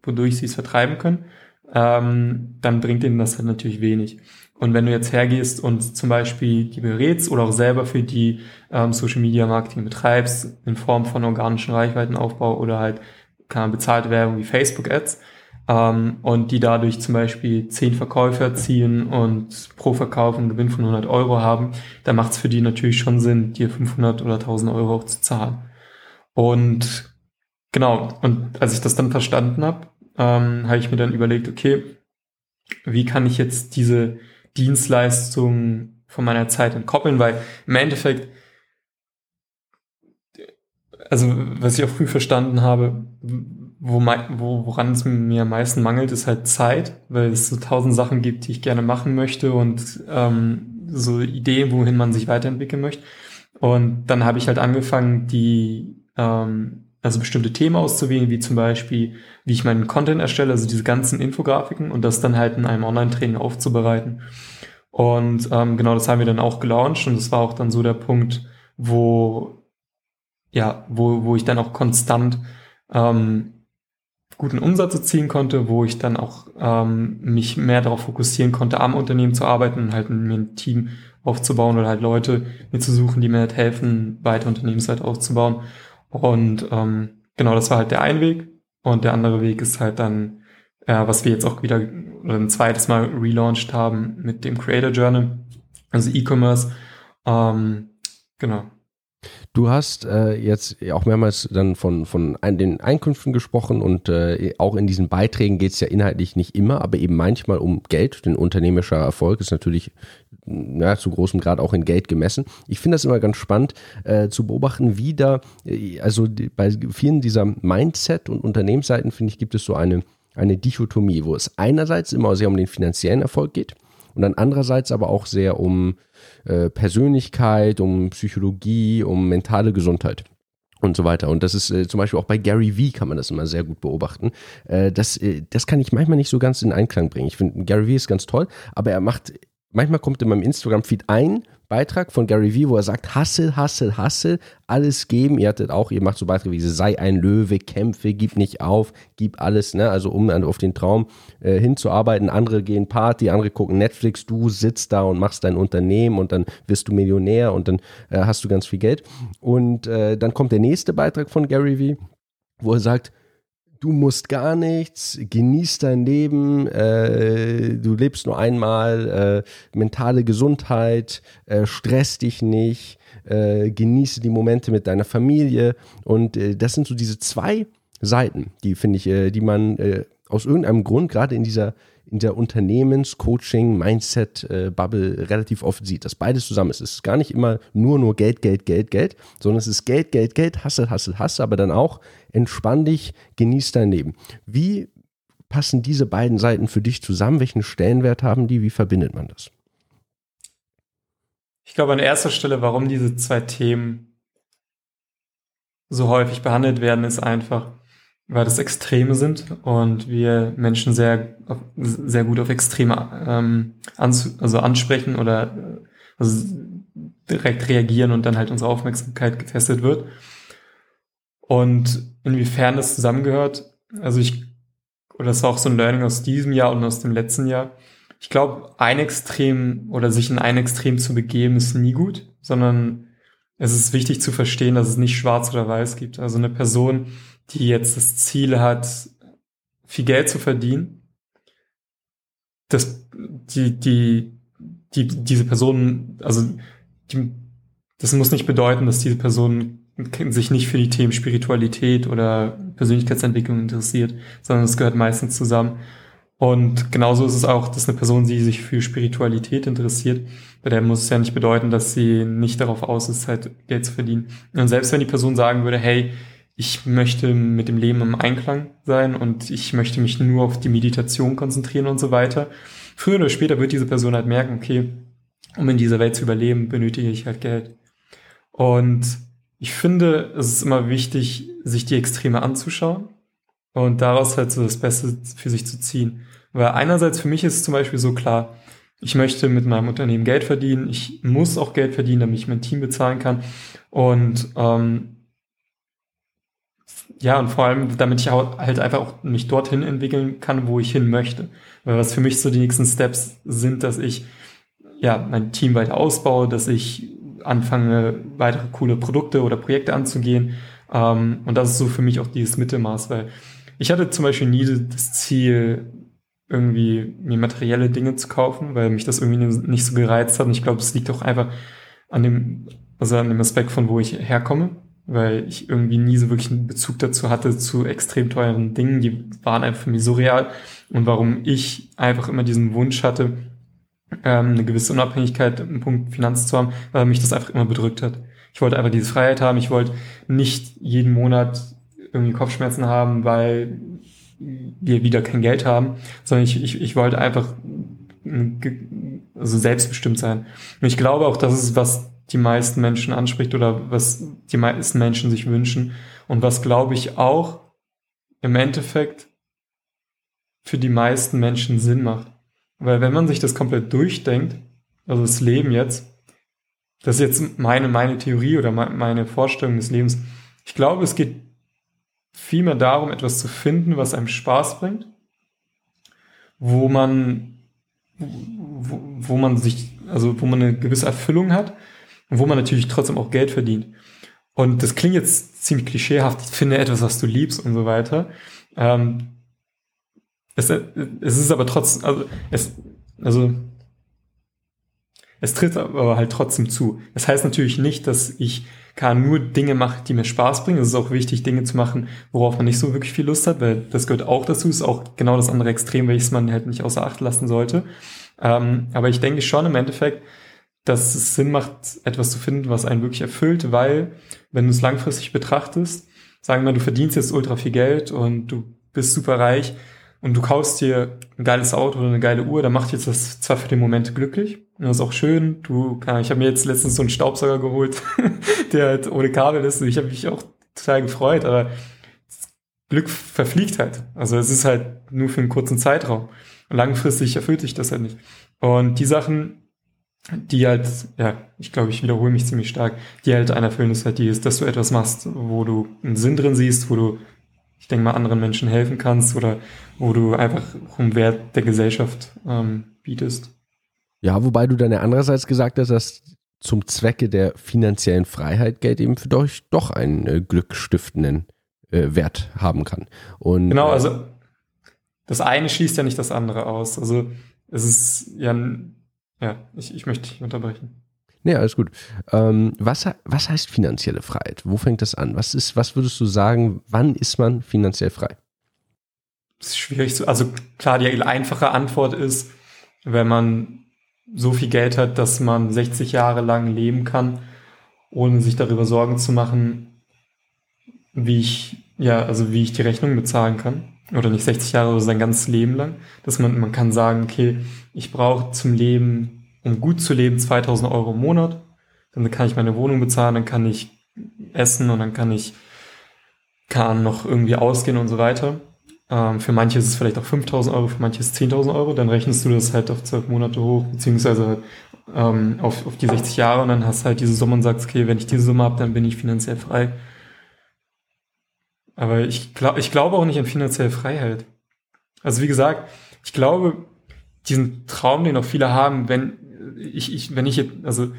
wodurch sie es vertreiben können, ähm, dann bringt ihnen das halt natürlich wenig. Und wenn du jetzt hergehst und zum Beispiel die berätst oder auch selber für die ähm, Social Media Marketing betreibst, in Form von organischen Reichweitenaufbau oder halt kann bezahlte Werbung wie Facebook Ads, ähm, und die dadurch zum Beispiel zehn Verkäufe erzielen und pro Verkauf einen Gewinn von 100 Euro haben, dann macht es für die natürlich schon Sinn, dir 500 oder 1000 Euro auch zu zahlen. Und genau, und als ich das dann verstanden habe, ähm, habe ich mir dann überlegt, okay, wie kann ich jetzt diese Dienstleistungen von meiner Zeit entkoppeln, weil im Endeffekt, also was ich auch früh verstanden habe, wo, wo, woran es mir am meisten mangelt, ist halt Zeit, weil es so tausend Sachen gibt, die ich gerne machen möchte und ähm, so Ideen, wohin man sich weiterentwickeln möchte. Und dann habe ich halt angefangen, die ähm, also bestimmte Themen auszuwählen, wie zum Beispiel, wie ich meinen Content erstelle, also diese ganzen Infografiken und das dann halt in einem Online-Training aufzubereiten. Und ähm, genau das haben wir dann auch gelauncht und das war auch dann so der Punkt, wo ja, wo, wo ich dann auch konstant ähm, guten Umsatz erzielen konnte, wo ich dann auch ähm, mich mehr darauf fokussieren konnte, am Unternehmen zu arbeiten und halt mir ein Team aufzubauen oder halt Leute mir zu suchen, die mir halt helfen, weiter Unternehmensseite aufzubauen. Und ähm, genau, das war halt der ein Weg. Und der andere Weg ist halt dann, äh, was wir jetzt auch wieder oder ein zweites Mal relaunched haben mit dem Creator Journal, also E-Commerce. Ähm, genau. Du hast äh, jetzt auch mehrmals dann von, von ein, den Einkünften gesprochen und äh, auch in diesen Beiträgen geht es ja inhaltlich nicht immer, aber eben manchmal um Geld. Denn unternehmerischer Erfolg ist natürlich ja, zu großem Grad auch in Geld gemessen. Ich finde das immer ganz spannend äh, zu beobachten, wie da, äh, also die, bei vielen dieser Mindset- und Unternehmensseiten, finde ich, gibt es so eine, eine Dichotomie, wo es einerseits immer sehr um den finanziellen Erfolg geht und dann andererseits aber auch sehr um äh, Persönlichkeit, um Psychologie, um mentale Gesundheit und so weiter. Und das ist äh, zum Beispiel auch bei Gary Vee kann man das immer sehr gut beobachten. Äh, das, äh, das kann ich manchmal nicht so ganz in Einklang bringen. Ich finde, Gary Vee ist ganz toll, aber er macht manchmal kommt in meinem Instagram-Feed ein Beitrag von Gary Vee, wo er sagt, Hassel, Hassel, Hassel, alles geben. Ihr hattet auch, ihr macht so Beiträge wie sei ein Löwe, kämpfe, gib nicht auf, gib alles, ne? Also um auf den Traum äh, hinzuarbeiten. Andere gehen Party, andere gucken Netflix, du sitzt da und machst dein Unternehmen und dann wirst du Millionär und dann äh, hast du ganz viel Geld. Und äh, dann kommt der nächste Beitrag von Gary Vee, wo er sagt, du musst gar nichts, genieß dein Leben, äh, du lebst nur einmal, äh, mentale Gesundheit, äh, stress dich nicht, äh, genieße die Momente mit deiner Familie. Und äh, das sind so diese zwei Seiten, die finde ich, äh, die man aus irgendeinem Grund gerade in dieser in der Unternehmens-Coaching, Mindset-Bubble relativ oft sieht, dass beides zusammen ist. Es ist gar nicht immer nur, nur Geld, Geld, Geld, Geld, sondern es ist Geld, Geld, Geld, Hassel, Hassel, Hassel, aber dann auch entspann dich, genieß dein Leben. Wie passen diese beiden Seiten für dich zusammen? Welchen Stellenwert haben die? Wie verbindet man das? Ich glaube, an erster Stelle, warum diese zwei Themen so häufig behandelt werden, ist einfach, weil das Extreme sind und wir Menschen sehr, sehr gut auf Extreme ähm, also ansprechen oder also direkt reagieren und dann halt unsere Aufmerksamkeit getestet wird. Und inwiefern das zusammengehört, also ich, oder das war auch so ein Learning aus diesem Jahr und aus dem letzten Jahr. Ich glaube, ein Extrem oder sich in ein Extrem zu begeben, ist nie gut, sondern es ist wichtig zu verstehen, dass es nicht schwarz oder weiß gibt. Also eine Person, die jetzt das Ziel hat, viel Geld zu verdienen, dass die, die, die, diese Person, also die, das muss nicht bedeuten, dass diese Person sich nicht für die Themen Spiritualität oder Persönlichkeitsentwicklung interessiert, sondern es gehört meistens zusammen. Und genauso ist es auch, dass eine Person, die sich für Spiritualität interessiert, bei der muss es ja nicht bedeuten, dass sie nicht darauf aus ist, halt Geld zu verdienen. Und selbst wenn die Person sagen würde, hey, ich möchte mit dem Leben im Einklang sein und ich möchte mich nur auf die Meditation konzentrieren und so weiter. Früher oder später wird diese Person halt merken, okay, um in dieser Welt zu überleben, benötige ich halt Geld. Und ich finde, es ist immer wichtig, sich die Extreme anzuschauen und daraus halt so das Beste für sich zu ziehen. Weil einerseits für mich ist es zum Beispiel so klar, ich möchte mit meinem Unternehmen Geld verdienen, ich muss auch Geld verdienen, damit ich mein Team bezahlen kann. Und ähm, ja, und vor allem, damit ich halt einfach auch mich dorthin entwickeln kann, wo ich hin möchte. Weil was für mich so die nächsten Steps sind, dass ich ja mein Team weiter ausbaue, dass ich anfange, weitere coole Produkte oder Projekte anzugehen. Ähm, und das ist so für mich auch dieses Mittelmaß, weil ich hatte zum Beispiel nie das Ziel, irgendwie mir materielle Dinge zu kaufen, weil mich das irgendwie nicht so gereizt hat. Und ich glaube, es liegt auch einfach an dem, also an dem Aspekt von wo ich herkomme weil ich irgendwie nie so wirklich einen Bezug dazu hatte zu extrem teuren Dingen. Die waren einfach für mich surreal. Und warum ich einfach immer diesen Wunsch hatte, ähm, eine gewisse Unabhängigkeit im Punkt Finanzen zu haben, weil mich das einfach immer bedrückt hat. Ich wollte einfach diese Freiheit haben. Ich wollte nicht jeden Monat irgendwie Kopfschmerzen haben, weil wir wieder kein Geld haben, sondern ich, ich, ich wollte einfach also selbstbestimmt sein. Und ich glaube auch, das ist, was die meisten Menschen anspricht oder was die meisten Menschen sich wünschen und was, glaube ich, auch im Endeffekt für die meisten Menschen Sinn macht. Weil wenn man sich das komplett durchdenkt, also das Leben jetzt, das ist jetzt meine, meine Theorie oder meine Vorstellung des Lebens. Ich glaube, es geht vielmehr darum, etwas zu finden, was einem Spaß bringt, wo man, wo, wo man sich, also wo man eine gewisse Erfüllung hat und wo man natürlich trotzdem auch Geld verdient. Und das klingt jetzt ziemlich klischeehaft, ich finde etwas, was du liebst und so weiter. Ähm, es, es ist aber trotzdem, also es, also es tritt aber halt trotzdem zu. Das heißt natürlich nicht, dass ich kann nur Dinge mache, die mir Spaß bringen. Es ist auch wichtig, Dinge zu machen, worauf man nicht so wirklich viel Lust hat, weil das gehört auch dazu. Ist auch genau das andere Extrem, welches man halt nicht außer Acht lassen sollte. Ähm, aber ich denke schon im Endeffekt, dass es Sinn macht, etwas zu finden, was einen wirklich erfüllt, weil, wenn du es langfristig betrachtest, sagen wir, du verdienst jetzt ultra viel Geld und du bist super reich, und du kaufst dir ein geiles Auto oder eine geile Uhr, dann macht jetzt das zwar für den Moment glücklich, und das ist auch schön. Du, ich habe mir jetzt letztens so einen Staubsauger geholt, der halt ohne Kabel ist und ich habe mich auch total gefreut, aber Glück verfliegt halt. Also es ist halt nur für einen kurzen Zeitraum. Langfristig erfüllt sich das halt nicht. Und die Sachen, die halt, ja, ich glaube, ich wiederhole mich ziemlich stark, die halt einer erfüllen, ist halt die ist, dass du etwas machst, wo du einen Sinn drin siehst, wo du ich denke mal, anderen Menschen helfen kannst oder wo du einfach einen Wert der Gesellschaft ähm, bietest. Ja, wobei du dann ja andererseits gesagt hast, dass zum Zwecke der finanziellen Freiheit Geld eben für euch doch einen äh, glückstiftenden äh, Wert haben kann. Und, genau, äh, also das eine schließt ja nicht das andere aus. Also es ist ja, ja, ich, ich möchte dich unterbrechen. Nee, alles gut. Ähm, was, was heißt finanzielle Freiheit? Wo fängt das an? Was ist, was würdest du sagen, wann ist man finanziell frei? Das ist schwierig zu, also klar, die einfache Antwort ist, wenn man so viel Geld hat, dass man 60 Jahre lang leben kann, ohne sich darüber Sorgen zu machen, wie ich, ja, also wie ich die Rechnung bezahlen kann. Oder nicht 60 Jahre, sondern sein ganzes Leben lang. Dass man, man kann sagen, okay, ich brauche zum Leben um gut zu leben, 2000 Euro im Monat. Dann kann ich meine Wohnung bezahlen, dann kann ich essen und dann kann ich kann noch irgendwie ausgehen und so weiter. Ähm, für manche ist es vielleicht auch 5000 Euro, für manche ist es 10.000 Euro. Dann rechnest du das halt auf zwölf Monate hoch, beziehungsweise ähm, auf, auf die 60 Jahre und dann hast du halt diese Summe und sagst, okay, wenn ich diese Summe habe, dann bin ich finanziell frei. Aber ich, glaub, ich glaube auch nicht an finanzielle Freiheit. Also wie gesagt, ich glaube, diesen Traum, den auch viele haben, wenn ich, ich, wenn ich also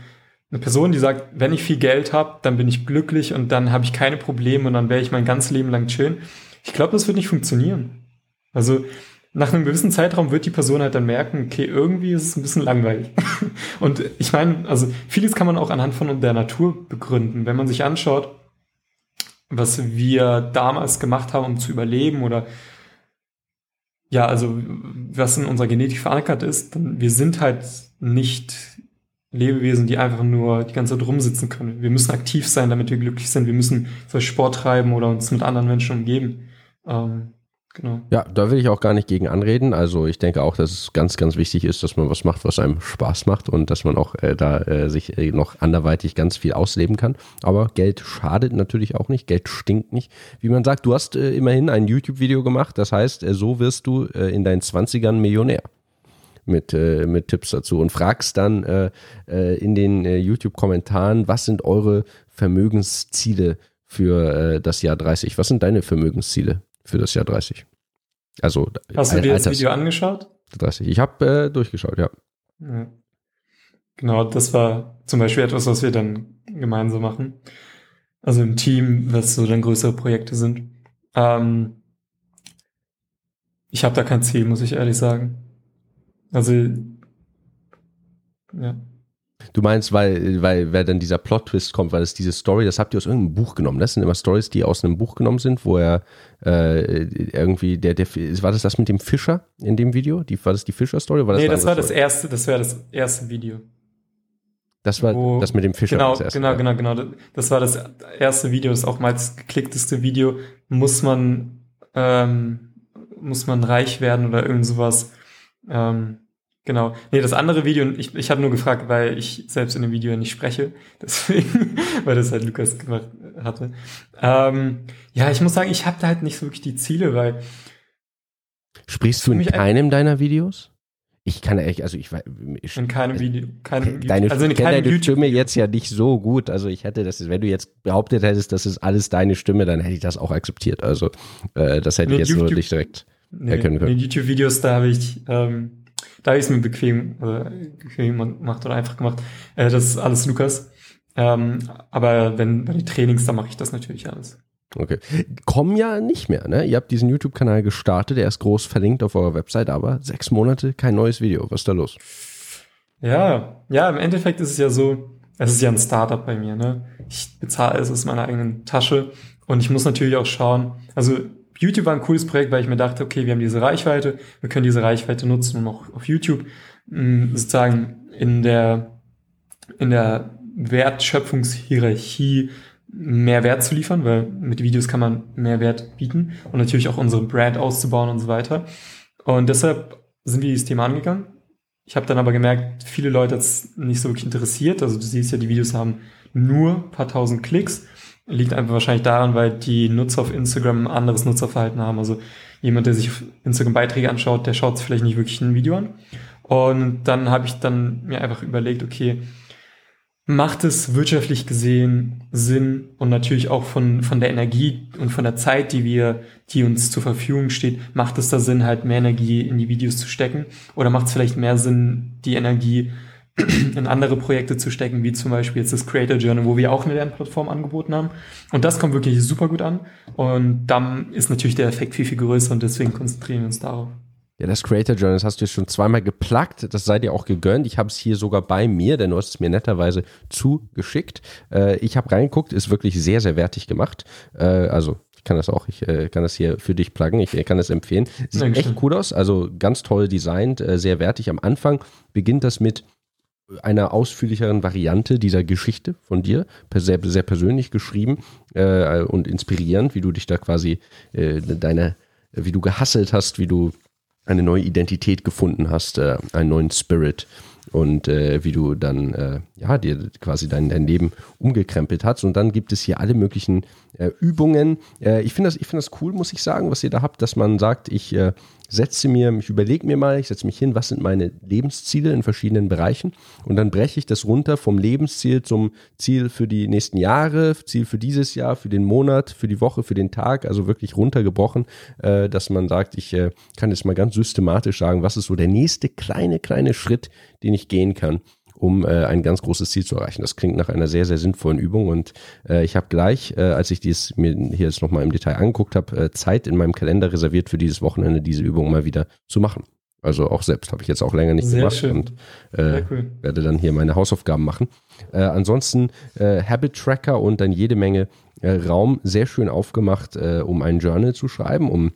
eine Person, die sagt, wenn ich viel Geld habe, dann bin ich glücklich und dann habe ich keine Probleme und dann werde ich mein ganzes Leben lang chillen. Ich glaube, das wird nicht funktionieren. Also nach einem gewissen Zeitraum wird die Person halt dann merken, okay, irgendwie ist es ein bisschen langweilig. und ich meine, also vieles kann man auch anhand von der Natur begründen. Wenn man sich anschaut, was wir damals gemacht haben, um zu überleben oder ja, also was in unserer Genetik verankert ist, dann wir sind halt nicht Lebewesen, die einfach nur die ganze Zeit rumsitzen können. Wir müssen aktiv sein, damit wir glücklich sind. Wir müssen zum Sport treiben oder uns mit anderen Menschen umgeben. Ähm, genau. Ja, da will ich auch gar nicht gegen anreden. Also ich denke auch, dass es ganz, ganz wichtig ist, dass man was macht, was einem Spaß macht und dass man auch äh, da äh, sich äh, noch anderweitig ganz viel ausleben kann. Aber Geld schadet natürlich auch nicht. Geld stinkt nicht. Wie man sagt, du hast äh, immerhin ein YouTube-Video gemacht. Das heißt, äh, so wirst du äh, in deinen Zwanzigern Millionär mit, äh, mit Tipps dazu und fragst dann äh, äh, in den YouTube-Kommentaren, was sind eure Vermögensziele für das Jahr 30? Was sind deine Vermögensziele für das Jahr 30? Also, Hast du dir das Video angeschaut? 30. Ich habe äh, durchgeschaut, ja. ja. Genau, das war zum Beispiel etwas, was wir dann gemeinsam machen. Also im Team, was so dann größere Projekte sind. Ähm, ich habe da kein Ziel, muss ich ehrlich sagen. Also, ja. Du meinst, weil, weil, wer dann dieser Plot-Twist kommt, weil es diese Story, das habt ihr aus irgendeinem Buch genommen. Das sind immer Stories, die aus einem Buch genommen sind, wo er äh, irgendwie, der, der, war das das mit dem Fischer in dem Video? Die, war das die Fischer-Story? Nee, das war das erste, das wäre das erste Video. Das war Wo- das mit dem Fischer. Genau, das erste genau, Mal. genau, genau. Das war das erste Video, das auch meist geklickteste Video. Muss man, ähm, muss man reich werden oder irgend sowas. Ähm, genau. Nee, das andere Video, ich, ich habe nur gefragt, weil ich selbst in dem Video ja nicht spreche. Deswegen, weil das halt Lukas gemacht hatte. Ähm, ja, ich muss sagen, ich habe da halt nicht so wirklich die Ziele, weil Sprichst du in keinem deiner Videos? Ich kann echt, also ich weiß, in keinem Video, keinem deine, also in keinem deine Stimme jetzt ja nicht so gut. Also ich hätte das, wenn du jetzt behauptet hättest, das ist alles deine Stimme, dann hätte ich das auch akzeptiert. Also äh, das hätte Nee, ich jetzt nur YouTube- nicht direkt. Nee, erkennen können. in YouTube-Videos, da habe ich, ähm, da es mir bequem, äh, bequem gemacht oder einfach gemacht. Äh, das ist alles Lukas. Ähm, aber wenn bei den Trainings, da mache ich das natürlich alles. Okay. Kommen ja nicht mehr, ne? Ihr habt diesen YouTube-Kanal gestartet, der ist groß verlinkt auf eurer Website, aber sechs Monate kein neues Video. Was ist da los? Ja, ja, im Endeffekt ist es ja so, es ist ja ein Startup bei mir, ne? Ich bezahle es aus meiner eigenen Tasche und ich muss natürlich auch schauen, also YouTube war ein cooles Projekt, weil ich mir dachte, okay, wir haben diese Reichweite, wir können diese Reichweite nutzen, um auch auf YouTube mh, sozusagen in der, in der Wertschöpfungshierarchie mehr Wert zu liefern, weil mit Videos kann man mehr Wert bieten und natürlich auch unsere Brand auszubauen und so weiter. Und deshalb sind wir dieses Thema angegangen. Ich habe dann aber gemerkt, viele Leute hat es nicht so wirklich interessiert. Also du siehst ja, die Videos haben nur ein paar tausend Klicks. Liegt einfach wahrscheinlich daran, weil die Nutzer auf Instagram ein anderes Nutzerverhalten haben. Also jemand, der sich auf Instagram Beiträge anschaut, der schaut sich vielleicht nicht wirklich ein Video an. Und dann habe ich dann mir einfach überlegt, okay, macht es wirtschaftlich gesehen Sinn und natürlich auch von, von der Energie und von der Zeit, die wir, die uns zur Verfügung steht, macht es da Sinn, halt mehr Energie in die Videos zu stecken? Oder macht es vielleicht mehr Sinn, die Energie in andere Projekte zu stecken, wie zum Beispiel jetzt das Creator Journal, wo wir auch eine Lernplattform angeboten haben. Und das kommt wirklich super gut an. Und dann ist natürlich der Effekt viel, viel größer und deswegen konzentrieren wir uns darauf. Ja, das Creator Journal, das hast du jetzt schon zweimal geplagt. Das sei dir auch gegönnt. Ich habe es hier sogar bei mir, denn du hast es mir netterweise zugeschickt. Äh, ich habe reingeguckt, ist wirklich sehr, sehr wertig gemacht. Äh, also ich kann das auch, ich äh, kann das hier für dich pluggen, ich äh, kann das empfehlen. Sieht Dankeschön. echt cool aus, also ganz toll designt, äh, sehr wertig. Am Anfang beginnt das mit einer ausführlicheren Variante dieser Geschichte von dir, sehr, sehr persönlich geschrieben äh, und inspirierend, wie du dich da quasi äh, deine, wie du gehasselt hast, wie du eine neue Identität gefunden hast, äh, einen neuen Spirit und äh, wie du dann äh, ja dir quasi dein, dein Leben umgekrempelt hast und dann gibt es hier alle möglichen äh, Übungen. Ich finde das, ich finde das cool, muss ich sagen, was ihr da habt, dass man sagt, ich setze mir, ich überlege mir mal, ich setze mich hin, was sind meine Lebensziele in verschiedenen Bereichen? Und dann breche ich das runter vom Lebensziel zum Ziel für die nächsten Jahre, Ziel für dieses Jahr, für den Monat, für die Woche, für den Tag, also wirklich runtergebrochen, äh, dass man sagt, ich äh, kann jetzt mal ganz systematisch sagen, was ist so der nächste kleine, kleine Schritt, den ich gehen kann, um äh, ein ganz großes Ziel zu erreichen. Das klingt nach einer sehr, sehr sinnvollen Übung und äh, ich habe gleich, äh, als ich dies mir hier jetzt nochmal im Detail angeguckt habe, äh, Zeit in meinem Kalender reserviert für dieses Wochenende, diese Übung mal wieder zu machen. Also auch selbst habe ich jetzt auch länger nicht Sehr gemacht schön. und äh, cool. werde dann hier meine Hausaufgaben machen. Äh, ansonsten äh, Habit Tracker und dann jede Menge äh, Raum sehr schön aufgemacht, äh, um ein Journal zu schreiben, um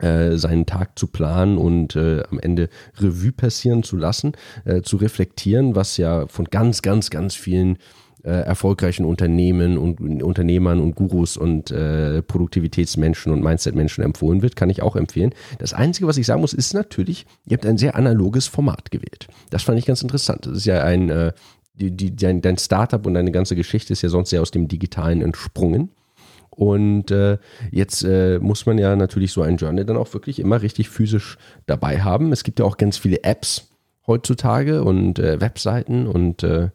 äh, seinen Tag zu planen und äh, am Ende Revue passieren zu lassen, äh, zu reflektieren, was ja von ganz, ganz, ganz vielen äh, erfolgreichen Unternehmen und Unternehmern und Gurus und äh, Produktivitätsmenschen und Mindset-Menschen empfohlen wird, kann ich auch empfehlen. Das Einzige, was ich sagen muss, ist natürlich, ihr habt ein sehr analoges Format gewählt. Das fand ich ganz interessant. Das ist ja ein, äh, die, die, dein, dein Startup und deine ganze Geschichte ist ja sonst sehr aus dem Digitalen entsprungen. Und äh, jetzt äh, muss man ja natürlich so ein Journal dann auch wirklich immer richtig physisch dabei haben. Es gibt ja auch ganz viele Apps heutzutage und äh, Webseiten und äh,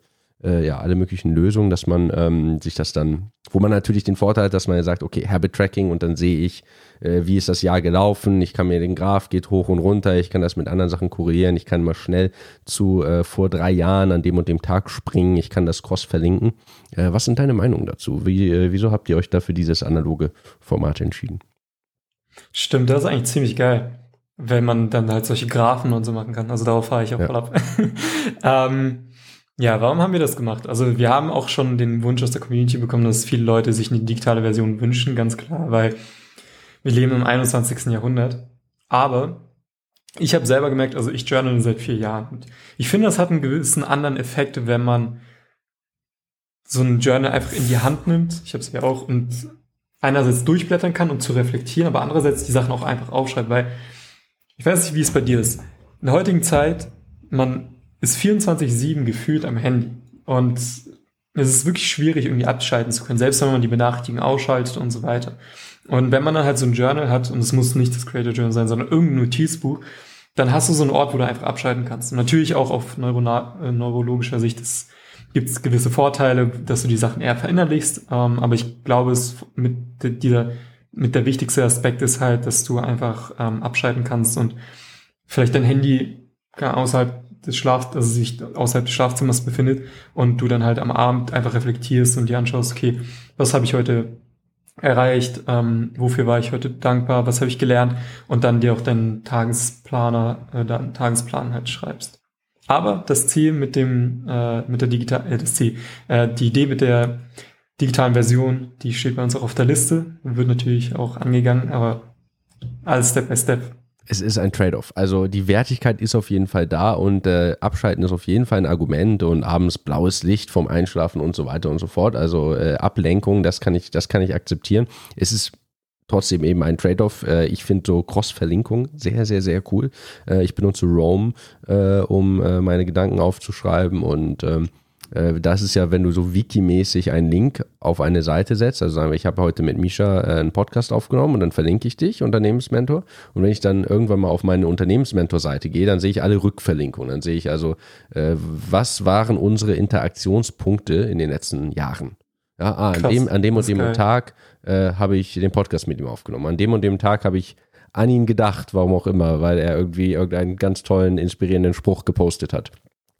äh, ja, alle möglichen Lösungen, dass man ähm, sich das dann, wo man natürlich den Vorteil hat, dass man ja sagt, okay, Habit Tracking und dann sehe ich, äh, wie ist das Jahr gelaufen, ich kann mir den Graph geht hoch und runter, ich kann das mit anderen Sachen korrelieren, ich kann mal schnell zu äh, vor drei Jahren an dem und dem Tag springen, ich kann das cross verlinken. Äh, was sind deine Meinungen dazu? Wie, äh, wieso habt ihr euch da für dieses analoge Format entschieden? Stimmt, das ist eigentlich ziemlich geil, wenn man dann halt solche Graphen und so machen kann. Also darauf fahre ich auch Ja. voll ab. ähm, ja, warum haben wir das gemacht? Also wir haben auch schon den Wunsch aus der Community bekommen, dass viele Leute sich eine digitale Version wünschen, ganz klar, weil wir leben im 21. Jahrhundert. Aber ich habe selber gemerkt, also ich journale seit vier Jahren. Und ich finde, das hat einen gewissen anderen Effekt, wenn man so ein Journal einfach in die Hand nimmt, ich habe es ja auch, und einerseits durchblättern kann, um zu reflektieren, aber andererseits die Sachen auch einfach aufschreibt, weil ich weiß nicht, wie es bei dir ist. In der heutigen Zeit, man ist 24-7 gefühlt am Handy und es ist wirklich schwierig, irgendwie abschalten zu können, selbst wenn man die Benachrichtigungen ausschaltet und so weiter. Und wenn man dann halt so ein Journal hat, und es muss nicht das Creator Journal sein, sondern irgendein Notizbuch, dann hast du so einen Ort, wo du einfach abschalten kannst. Und natürlich auch auf äh, neurologischer Sicht gibt es gewisse Vorteile, dass du die Sachen eher verinnerlichst. Ähm, aber ich glaube, es mit dieser, mit der wichtigste Aspekt ist halt, dass du einfach ähm, abschalten kannst und vielleicht dein Handy außerhalb des Schlaf, also sich außerhalb des Schlafzimmers befindet und du dann halt am Abend einfach reflektierst und dir anschaust, okay, was habe ich heute erreicht, ähm, wofür war ich heute dankbar, was habe ich gelernt und dann dir auch deinen Tagesplaner, äh, deinen Tagesplan halt schreibst. Aber das Ziel mit dem, äh, mit der digital, äh, das Ziel, äh, die Idee mit der digitalen Version, die steht bei uns auch auf der Liste, wird natürlich auch angegangen, aber alles Step by Step es ist ein Trade-off. Also die Wertigkeit ist auf jeden Fall da und äh, Abschalten ist auf jeden Fall ein Argument und abends blaues Licht vom Einschlafen und so weiter und so fort. Also äh, Ablenkung, das kann ich, das kann ich akzeptieren. Es ist trotzdem eben ein Trade-off. Äh, ich finde so Cross-Verlinkung sehr, sehr, sehr cool. Äh, ich benutze Roam, äh, um äh, meine Gedanken aufzuschreiben und ähm, äh, das ist ja, wenn du so wikimäßig einen Link auf eine Seite setzt, also sagen wir, ich habe heute mit Misha äh, einen Podcast aufgenommen und dann verlinke ich dich, Unternehmensmentor. Und wenn ich dann irgendwann mal auf meine Unternehmensmentor-Seite gehe, dann sehe ich alle Rückverlinkungen. Dann sehe ich also, äh, was waren unsere Interaktionspunkte in den letzten Jahren. Ja, ah, an dem, an dem und dem geil. Tag äh, habe ich den Podcast mit ihm aufgenommen. An dem und dem Tag habe ich an ihn gedacht, warum auch immer, weil er irgendwie irgendeinen ganz tollen, inspirierenden Spruch gepostet hat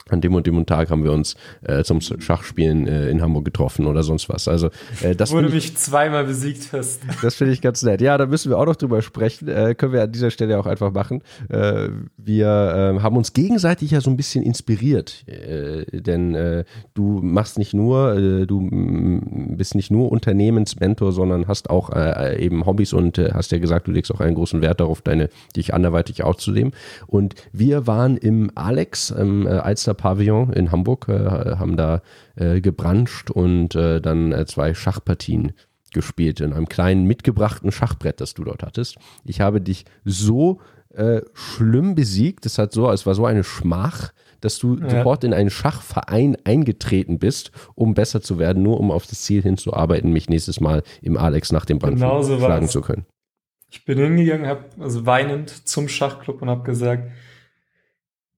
an dem und dem Tag haben wir uns äh, zum Schachspielen äh, in Hamburg getroffen oder sonst was. Also äh, das wo du mich zweimal besiegt hast. Das finde ich ganz nett. Ja, da müssen wir auch noch drüber sprechen. Äh, können wir an dieser Stelle auch einfach machen. Äh, wir äh, haben uns gegenseitig ja so ein bisschen inspiriert, äh, denn äh, du machst nicht nur, äh, du bist nicht nur Unternehmensmentor, sondern hast auch äh, eben Hobbys und äh, hast ja gesagt, du legst auch einen großen Wert darauf, deine dich anderweitig auszuleben. Und wir waren im Alex, im äh, Alster Pavillon in Hamburg, äh, haben da äh, gebranscht und äh, dann äh, zwei Schachpartien gespielt in einem kleinen mitgebrachten Schachbrett, das du dort hattest. Ich habe dich so äh, schlimm besiegt, es hat so, es war so eine Schmach, dass du ja. sofort in einen Schachverein eingetreten bist, um besser zu werden, nur um auf das Ziel hinzuarbeiten, mich nächstes Mal im Alex nach dem Brand genau so schlagen zu können. Ich bin hingegangen, habe also weinend zum Schachclub und habe gesagt,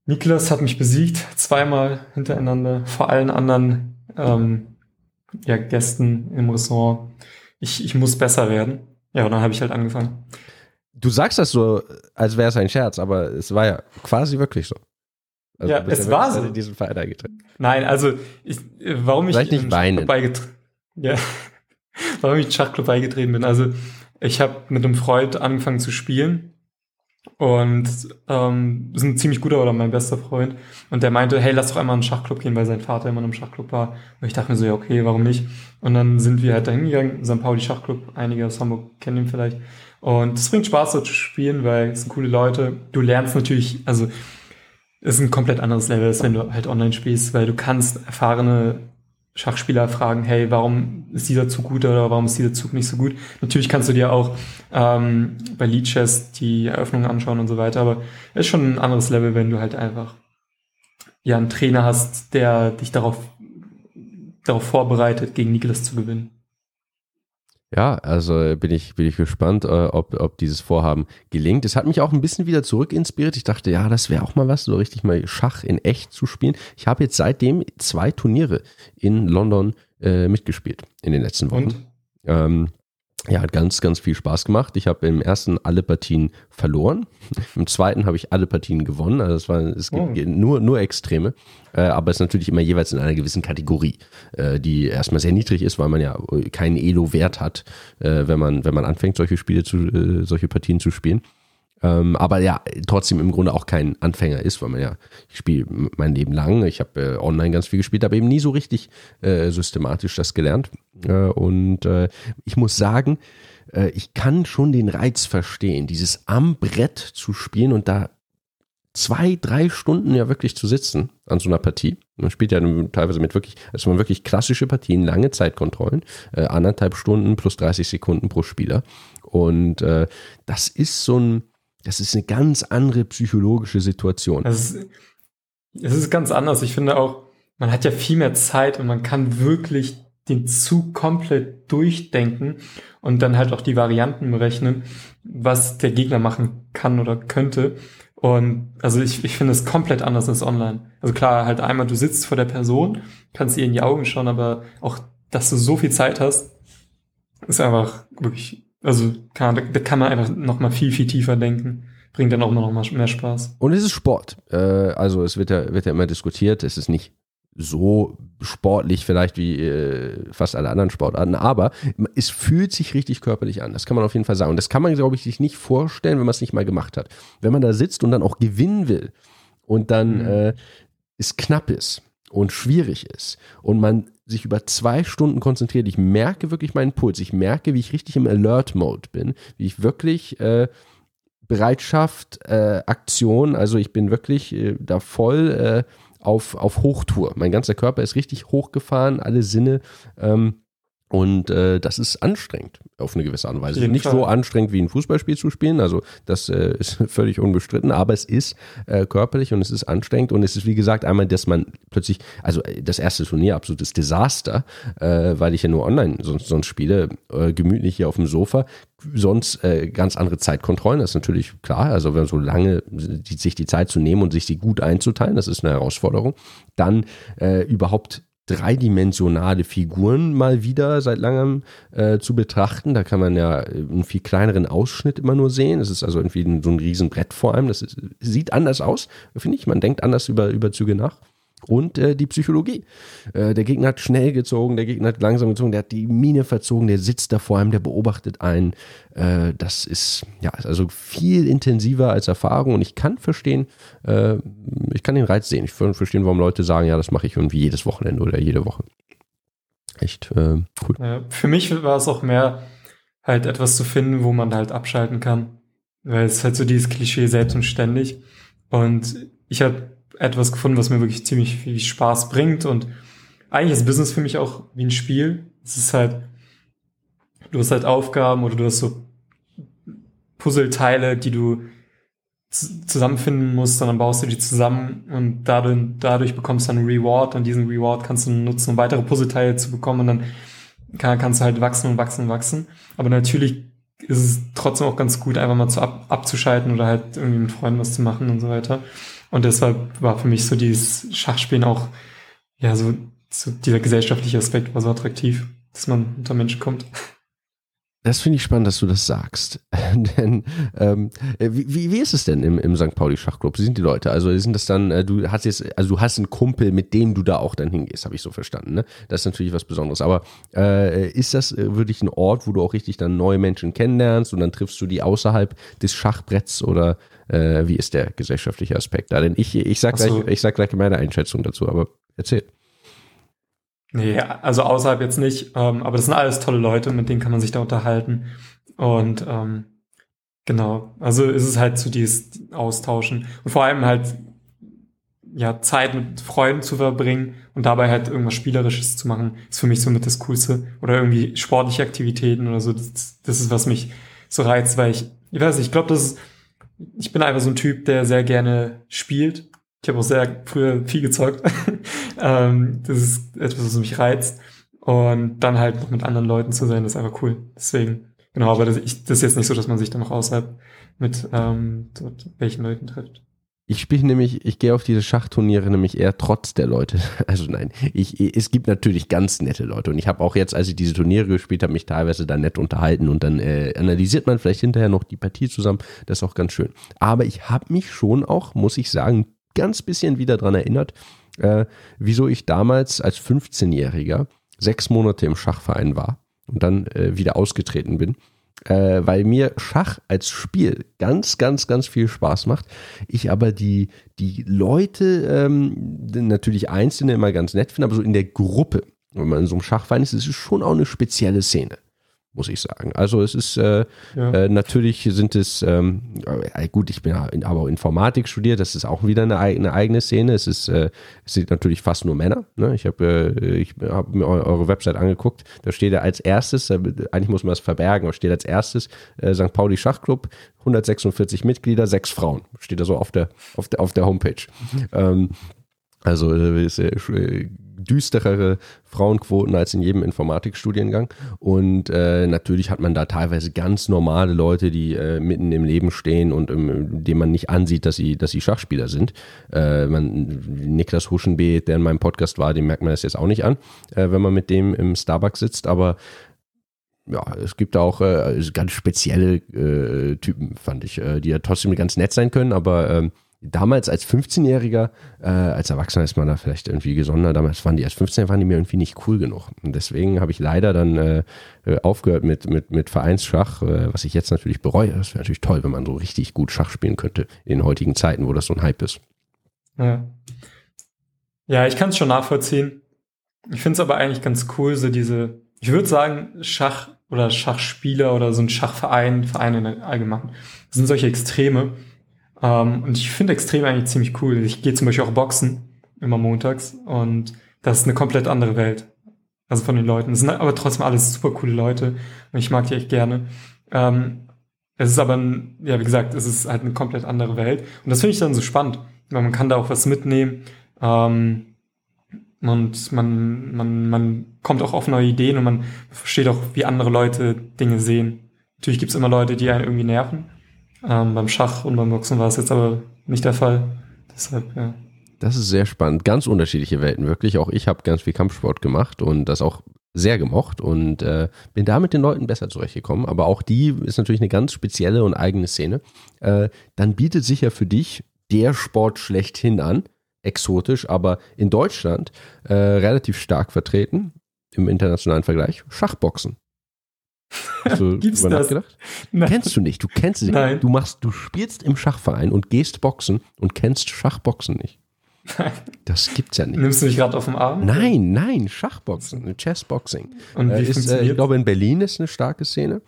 Niklas hat mich besiegt, zweimal hintereinander, vor allen anderen ähm, ja, Gästen im Restaurant. Ich, ich muss besser werden. Ja, und dann habe ich halt angefangen. Du sagst das so, als wäre es ein Scherz, aber es war ja quasi wirklich so. Also ja, es war so. In diesen Verein eingetreten. Nein, also ich, warum ich Vielleicht nicht weinen. Beigetreten, ja, warum ich Schachclub beigetreten bin. Also ich habe mit einem Freund angefangen zu spielen und ähm, ist ein ziemlich guter oder mein bester Freund. Und der meinte, hey, lass doch einmal in einen Schachclub gehen, weil sein Vater immer in einem Schachclub war. Und ich dachte mir so, ja, okay, warum nicht? Und dann sind wir halt da hingegangen, St. Pauli Schachclub, einige aus Hamburg kennen ihn vielleicht. Und es bringt Spaß, dort zu spielen, weil es sind coole Leute. Du lernst natürlich, also es ist ein komplett anderes Level, als wenn du halt online spielst, weil du kannst erfahrene Schachspieler fragen, hey, warum ist dieser Zug gut oder warum ist dieser Zug nicht so gut? Natürlich kannst du dir auch ähm, bei Lead Chess die Eröffnung anschauen und so weiter, aber es ist schon ein anderes Level, wenn du halt einfach ja einen Trainer hast, der dich darauf, darauf vorbereitet, gegen Niklas zu gewinnen. Ja, also bin ich, bin ich gespannt, äh, ob, ob dieses Vorhaben gelingt. Es hat mich auch ein bisschen wieder zurück inspiriert. Ich dachte, ja, das wäre auch mal was, so richtig mal Schach in echt zu spielen. Ich habe jetzt seitdem zwei Turniere in London äh, mitgespielt in den letzten Wochen. Und? Ähm, ja, hat ganz, ganz viel Spaß gemacht. Ich habe im ersten alle Partien verloren. Im zweiten habe ich alle Partien gewonnen. Also es war es gibt oh. nur, nur Extreme. Äh, aber es ist natürlich immer jeweils in einer gewissen Kategorie, äh, die erstmal sehr niedrig ist, weil man ja keinen Elo-Wert hat, äh, wenn man, wenn man anfängt, solche Spiele zu, äh, solche Partien zu spielen. Ähm, aber ja, trotzdem im Grunde auch kein Anfänger ist, weil man ja, ich spiele mein Leben lang, ich habe äh, online ganz viel gespielt, aber eben nie so richtig äh, systematisch das gelernt. Äh, und äh, ich muss sagen, äh, ich kann schon den Reiz verstehen, dieses am Brett zu spielen und da zwei, drei Stunden ja wirklich zu sitzen an so einer Partie. Man spielt ja teilweise mit wirklich, also man wirklich klassische Partien, lange Zeitkontrollen, äh, anderthalb Stunden plus 30 Sekunden pro Spieler. Und das ist so ein, das ist eine ganz andere psychologische Situation. Es ist, ist ganz anders. Ich finde auch, man hat ja viel mehr Zeit und man kann wirklich den Zug komplett durchdenken und dann halt auch die Varianten berechnen, was der Gegner machen kann oder könnte. Und also ich, ich finde es komplett anders als online. Also klar, halt einmal du sitzt vor der Person, kannst ihr in die Augen schauen, aber auch, dass du so viel Zeit hast, ist einfach wirklich, also kann, da kann man einfach noch mal viel, viel tiefer denken. Bringt dann auch noch mal mehr Spaß. Und es ist Sport. Äh, also es wird ja, wird ja immer diskutiert, es ist nicht so sportlich vielleicht wie äh, fast alle anderen Sportarten, aber es fühlt sich richtig körperlich an. Das kann man auf jeden Fall sagen. Und das kann man, glaube ich, sich nicht vorstellen, wenn man es nicht mal gemacht hat. Wenn man da sitzt und dann auch gewinnen will und dann mhm. äh, es knapp ist und schwierig ist und man sich über zwei Stunden konzentriert. Ich merke wirklich meinen Puls. Ich merke, wie ich richtig im Alert-Mode bin, wie ich wirklich äh, Bereitschaft, äh, Aktion, also ich bin wirklich äh, da voll äh, auf, auf Hochtour. Mein ganzer Körper ist richtig hochgefahren, alle Sinne. Ähm, und äh, das ist anstrengend auf eine gewisse Art und Weise. Nicht Fall. so anstrengend wie ein Fußballspiel zu spielen, also das äh, ist völlig unbestritten, aber es ist äh, körperlich und es ist anstrengend. Und es ist wie gesagt einmal, dass man plötzlich, also äh, das erste Turnier absolutes Desaster, äh, weil ich ja nur online sonst, sonst spiele, äh, gemütlich hier auf dem Sofa, sonst äh, ganz andere Zeitkontrollen, das ist natürlich klar, also wenn man so lange die, sich die Zeit zu nehmen und sich sie gut einzuteilen, das ist eine Herausforderung, dann äh, überhaupt dreidimensionale Figuren mal wieder seit langem äh, zu betrachten. Da kann man ja einen viel kleineren Ausschnitt immer nur sehen. Es ist also irgendwie so ein Riesenbrett vor allem. Das ist, sieht anders aus, finde ich. Man denkt anders über, über Züge nach und äh, die Psychologie. Äh, der Gegner hat schnell gezogen, der Gegner hat langsam gezogen, der hat die Mine verzogen, der sitzt da vor einem, der beobachtet einen. Äh, das ist ja also viel intensiver als Erfahrung und ich kann verstehen, äh, ich kann den Reiz sehen. Ich kann verstehen, warum Leute sagen, ja, das mache ich irgendwie jedes Wochenende oder jede Woche. Echt äh, cool. für mich war es auch mehr halt etwas zu finden, wo man halt abschalten kann. Weil es ist halt so dieses Klischee selbst und ständig. Und ich habe etwas gefunden, was mir wirklich ziemlich viel Spaß bringt und eigentlich ist Business für mich auch wie ein Spiel. Es ist halt, du hast halt Aufgaben oder du hast so Puzzleteile, die du zusammenfinden musst, dann baust du die zusammen und dadurch, dadurch bekommst du einen Reward und diesen Reward kannst du nutzen, um weitere Puzzleteile zu bekommen und dann kann, kannst du halt wachsen und wachsen und wachsen. Aber natürlich ist es trotzdem auch ganz gut, einfach mal zu ab, abzuschalten oder halt irgendwie mit Freunden was zu machen und so weiter. Und deshalb war für mich so dieses Schachspielen auch, ja, so, so dieser gesellschaftliche Aspekt war so attraktiv, dass man unter Menschen kommt. Das finde ich spannend, dass du das sagst. denn ähm, wie, wie ist es denn im, im St. Pauli Schachclub? Wie sind die Leute? Also sind das dann, äh, du hast jetzt, also du hast einen Kumpel, mit dem du da auch dann hingehst, habe ich so verstanden. Ne? Das ist natürlich was Besonderes. Aber äh, ist das äh, wirklich ein Ort, wo du auch richtig dann neue Menschen kennenlernst und dann triffst du die außerhalb des Schachbretts oder äh, wie ist der gesellschaftliche Aspekt da? Denn ich, ich sag so. gleich, ich sag gleich meine Einschätzung dazu, aber erzähl. Nee, also außerhalb jetzt nicht, ähm, aber das sind alles tolle Leute, mit denen kann man sich da unterhalten. Und ähm, genau, also ist es halt zu dieses Austauschen und vor allem halt ja Zeit mit Freunden zu verbringen und dabei halt irgendwas Spielerisches zu machen, ist für mich somit das Coolste. Oder irgendwie sportliche Aktivitäten oder so. Das, das ist, was mich so reizt, weil ich, ich weiß nicht, ich glaube, das ist ich bin einfach so ein Typ, der sehr gerne spielt. Ich habe auch sehr früher viel gezockt. ähm, das ist etwas, was mich reizt. Und dann halt noch mit anderen Leuten zu sein, das ist einfach cool. Deswegen, genau, aber das, ich, das ist jetzt nicht so, dass man sich dann noch außerhalb mit ähm, dort welchen Leuten trifft. Ich spiele nämlich, ich gehe auf diese Schachturniere nämlich eher trotz der Leute. Also nein, ich, es gibt natürlich ganz nette Leute und ich habe auch jetzt, als ich diese Turniere gespielt habe, mich teilweise da nett unterhalten und dann äh, analysiert man vielleicht hinterher noch die Partie zusammen. Das ist auch ganz schön. Aber ich habe mich schon auch, muss ich sagen, ganz bisschen wieder dran erinnert, äh, wieso ich damals als 15-Jähriger sechs Monate im Schachverein war und dann äh, wieder ausgetreten bin äh, weil mir Schach als Spiel ganz, ganz, ganz viel Spaß macht. Ich aber die, die Leute ähm, natürlich einzelne immer ganz nett finde, aber so in der Gruppe, wenn man in so einem Schachverein ist, ist es schon auch eine spezielle Szene. Muss ich sagen. Also es ist äh, ja. äh, natürlich sind es ähm, äh, gut, ich bin aber Informatik studiert, das ist auch wieder eine, eine eigene Szene. Es ist äh, es sind natürlich fast nur Männer. Ne? Ich habe äh, ich habe mir eure Website angeguckt, da steht ja als erstes, eigentlich muss man es verbergen, aber steht als erstes St. Pauli Schachclub, 146 Mitglieder, sechs Frauen, steht da so auf der auf der auf der Homepage. Mhm. Ähm, also ist, düsterere Frauenquoten als in jedem Informatikstudiengang. Und äh, natürlich hat man da teilweise ganz normale Leute, die äh, mitten im Leben stehen und ähm, dem man nicht ansieht, dass sie, dass sie Schachspieler sind. Äh, man, Niklas Huschenbeet, der in meinem Podcast war, dem merkt man das jetzt auch nicht an, äh, wenn man mit dem im Starbucks sitzt. Aber ja, es gibt auch äh, ganz spezielle äh, Typen, fand ich, die ja trotzdem ganz nett sein können, aber ähm, damals als 15-Jähriger, äh, als Erwachsener ist man da vielleicht irgendwie gesondert, damals waren die als 15 waren die mir irgendwie nicht cool genug. Und deswegen habe ich leider dann äh, äh, aufgehört mit, mit, mit Vereinsschach, äh, was ich jetzt natürlich bereue. Das wäre natürlich toll, wenn man so richtig gut Schach spielen könnte in heutigen Zeiten, wo das so ein Hype ist. Ja, ja ich kann es schon nachvollziehen. Ich finde es aber eigentlich ganz cool, so diese, ich würde sagen, Schach oder Schachspieler oder so ein Schachverein, Vereine allgemein, das sind solche Extreme ähm, und ich finde extrem eigentlich ziemlich cool. Ich gehe zum Beispiel auch boxen, immer montags. Und das ist eine komplett andere Welt. Also von den Leuten. Es sind aber trotzdem alles super coole Leute. Und ich mag die echt gerne. Ähm, es ist aber, ein, ja, wie gesagt, es ist halt eine komplett andere Welt. Und das finde ich dann so spannend, weil man kann da auch was mitnehmen. Ähm, und man, man, man kommt auch auf neue Ideen und man versteht auch, wie andere Leute Dinge sehen. Natürlich gibt's immer Leute, die einen irgendwie nerven. Ähm, beim Schach und beim Boxen war es jetzt aber nicht der Fall. Deshalb, ja. Das ist sehr spannend. Ganz unterschiedliche Welten, wirklich. Auch ich habe ganz viel Kampfsport gemacht und das auch sehr gemocht und äh, bin da mit den Leuten besser zurechtgekommen. Aber auch die ist natürlich eine ganz spezielle und eigene Szene. Äh, dann bietet sich ja für dich der Sport schlechthin an. Exotisch, aber in Deutschland äh, relativ stark vertreten im internationalen Vergleich. Schachboxen. Hast du Gibt's das? nachgedacht? Nein. Kennst du nicht. Du kennst sie nicht. Du machst, du spielst im Schachverein und gehst boxen und kennst Schachboxen nicht. Nein. Das gibt's ja nicht. Nimmst du mich gerade auf dem Arm? Nein, nein, Schachboxen, Chessboxing. Und wie äh, ist, äh, ich glaube, in Berlin ist eine starke Szene.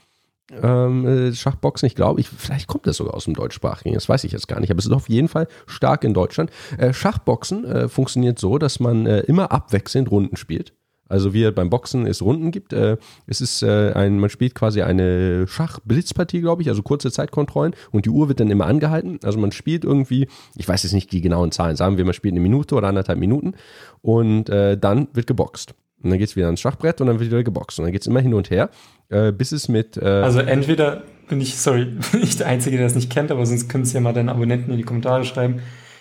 Ähm, äh, Schachboxen, ich glaube, ich, vielleicht kommt das sogar aus dem deutschsprachigen, das weiß ich jetzt gar nicht, aber es ist auf jeden Fall stark in Deutschland. Äh, Schachboxen äh, funktioniert so, dass man äh, immer abwechselnd Runden spielt. Also wie beim Boxen es Runden gibt. Äh, es ist äh, ein, man spielt quasi eine Schachblitzpartie, glaube ich, also kurze Zeitkontrollen und die Uhr wird dann immer angehalten. Also man spielt irgendwie, ich weiß jetzt nicht die genauen Zahlen, sagen wir, man spielt eine Minute oder anderthalb Minuten und äh, dann wird geboxt. Und dann geht es wieder ans Schachbrett und dann wird wieder geboxt. Und dann geht es immer hin und her, äh, bis es mit. Äh also entweder bin ich, sorry, bin ich der Einzige, der das nicht kennt, aber sonst können es ja mal deine Abonnenten in die Kommentare schreiben.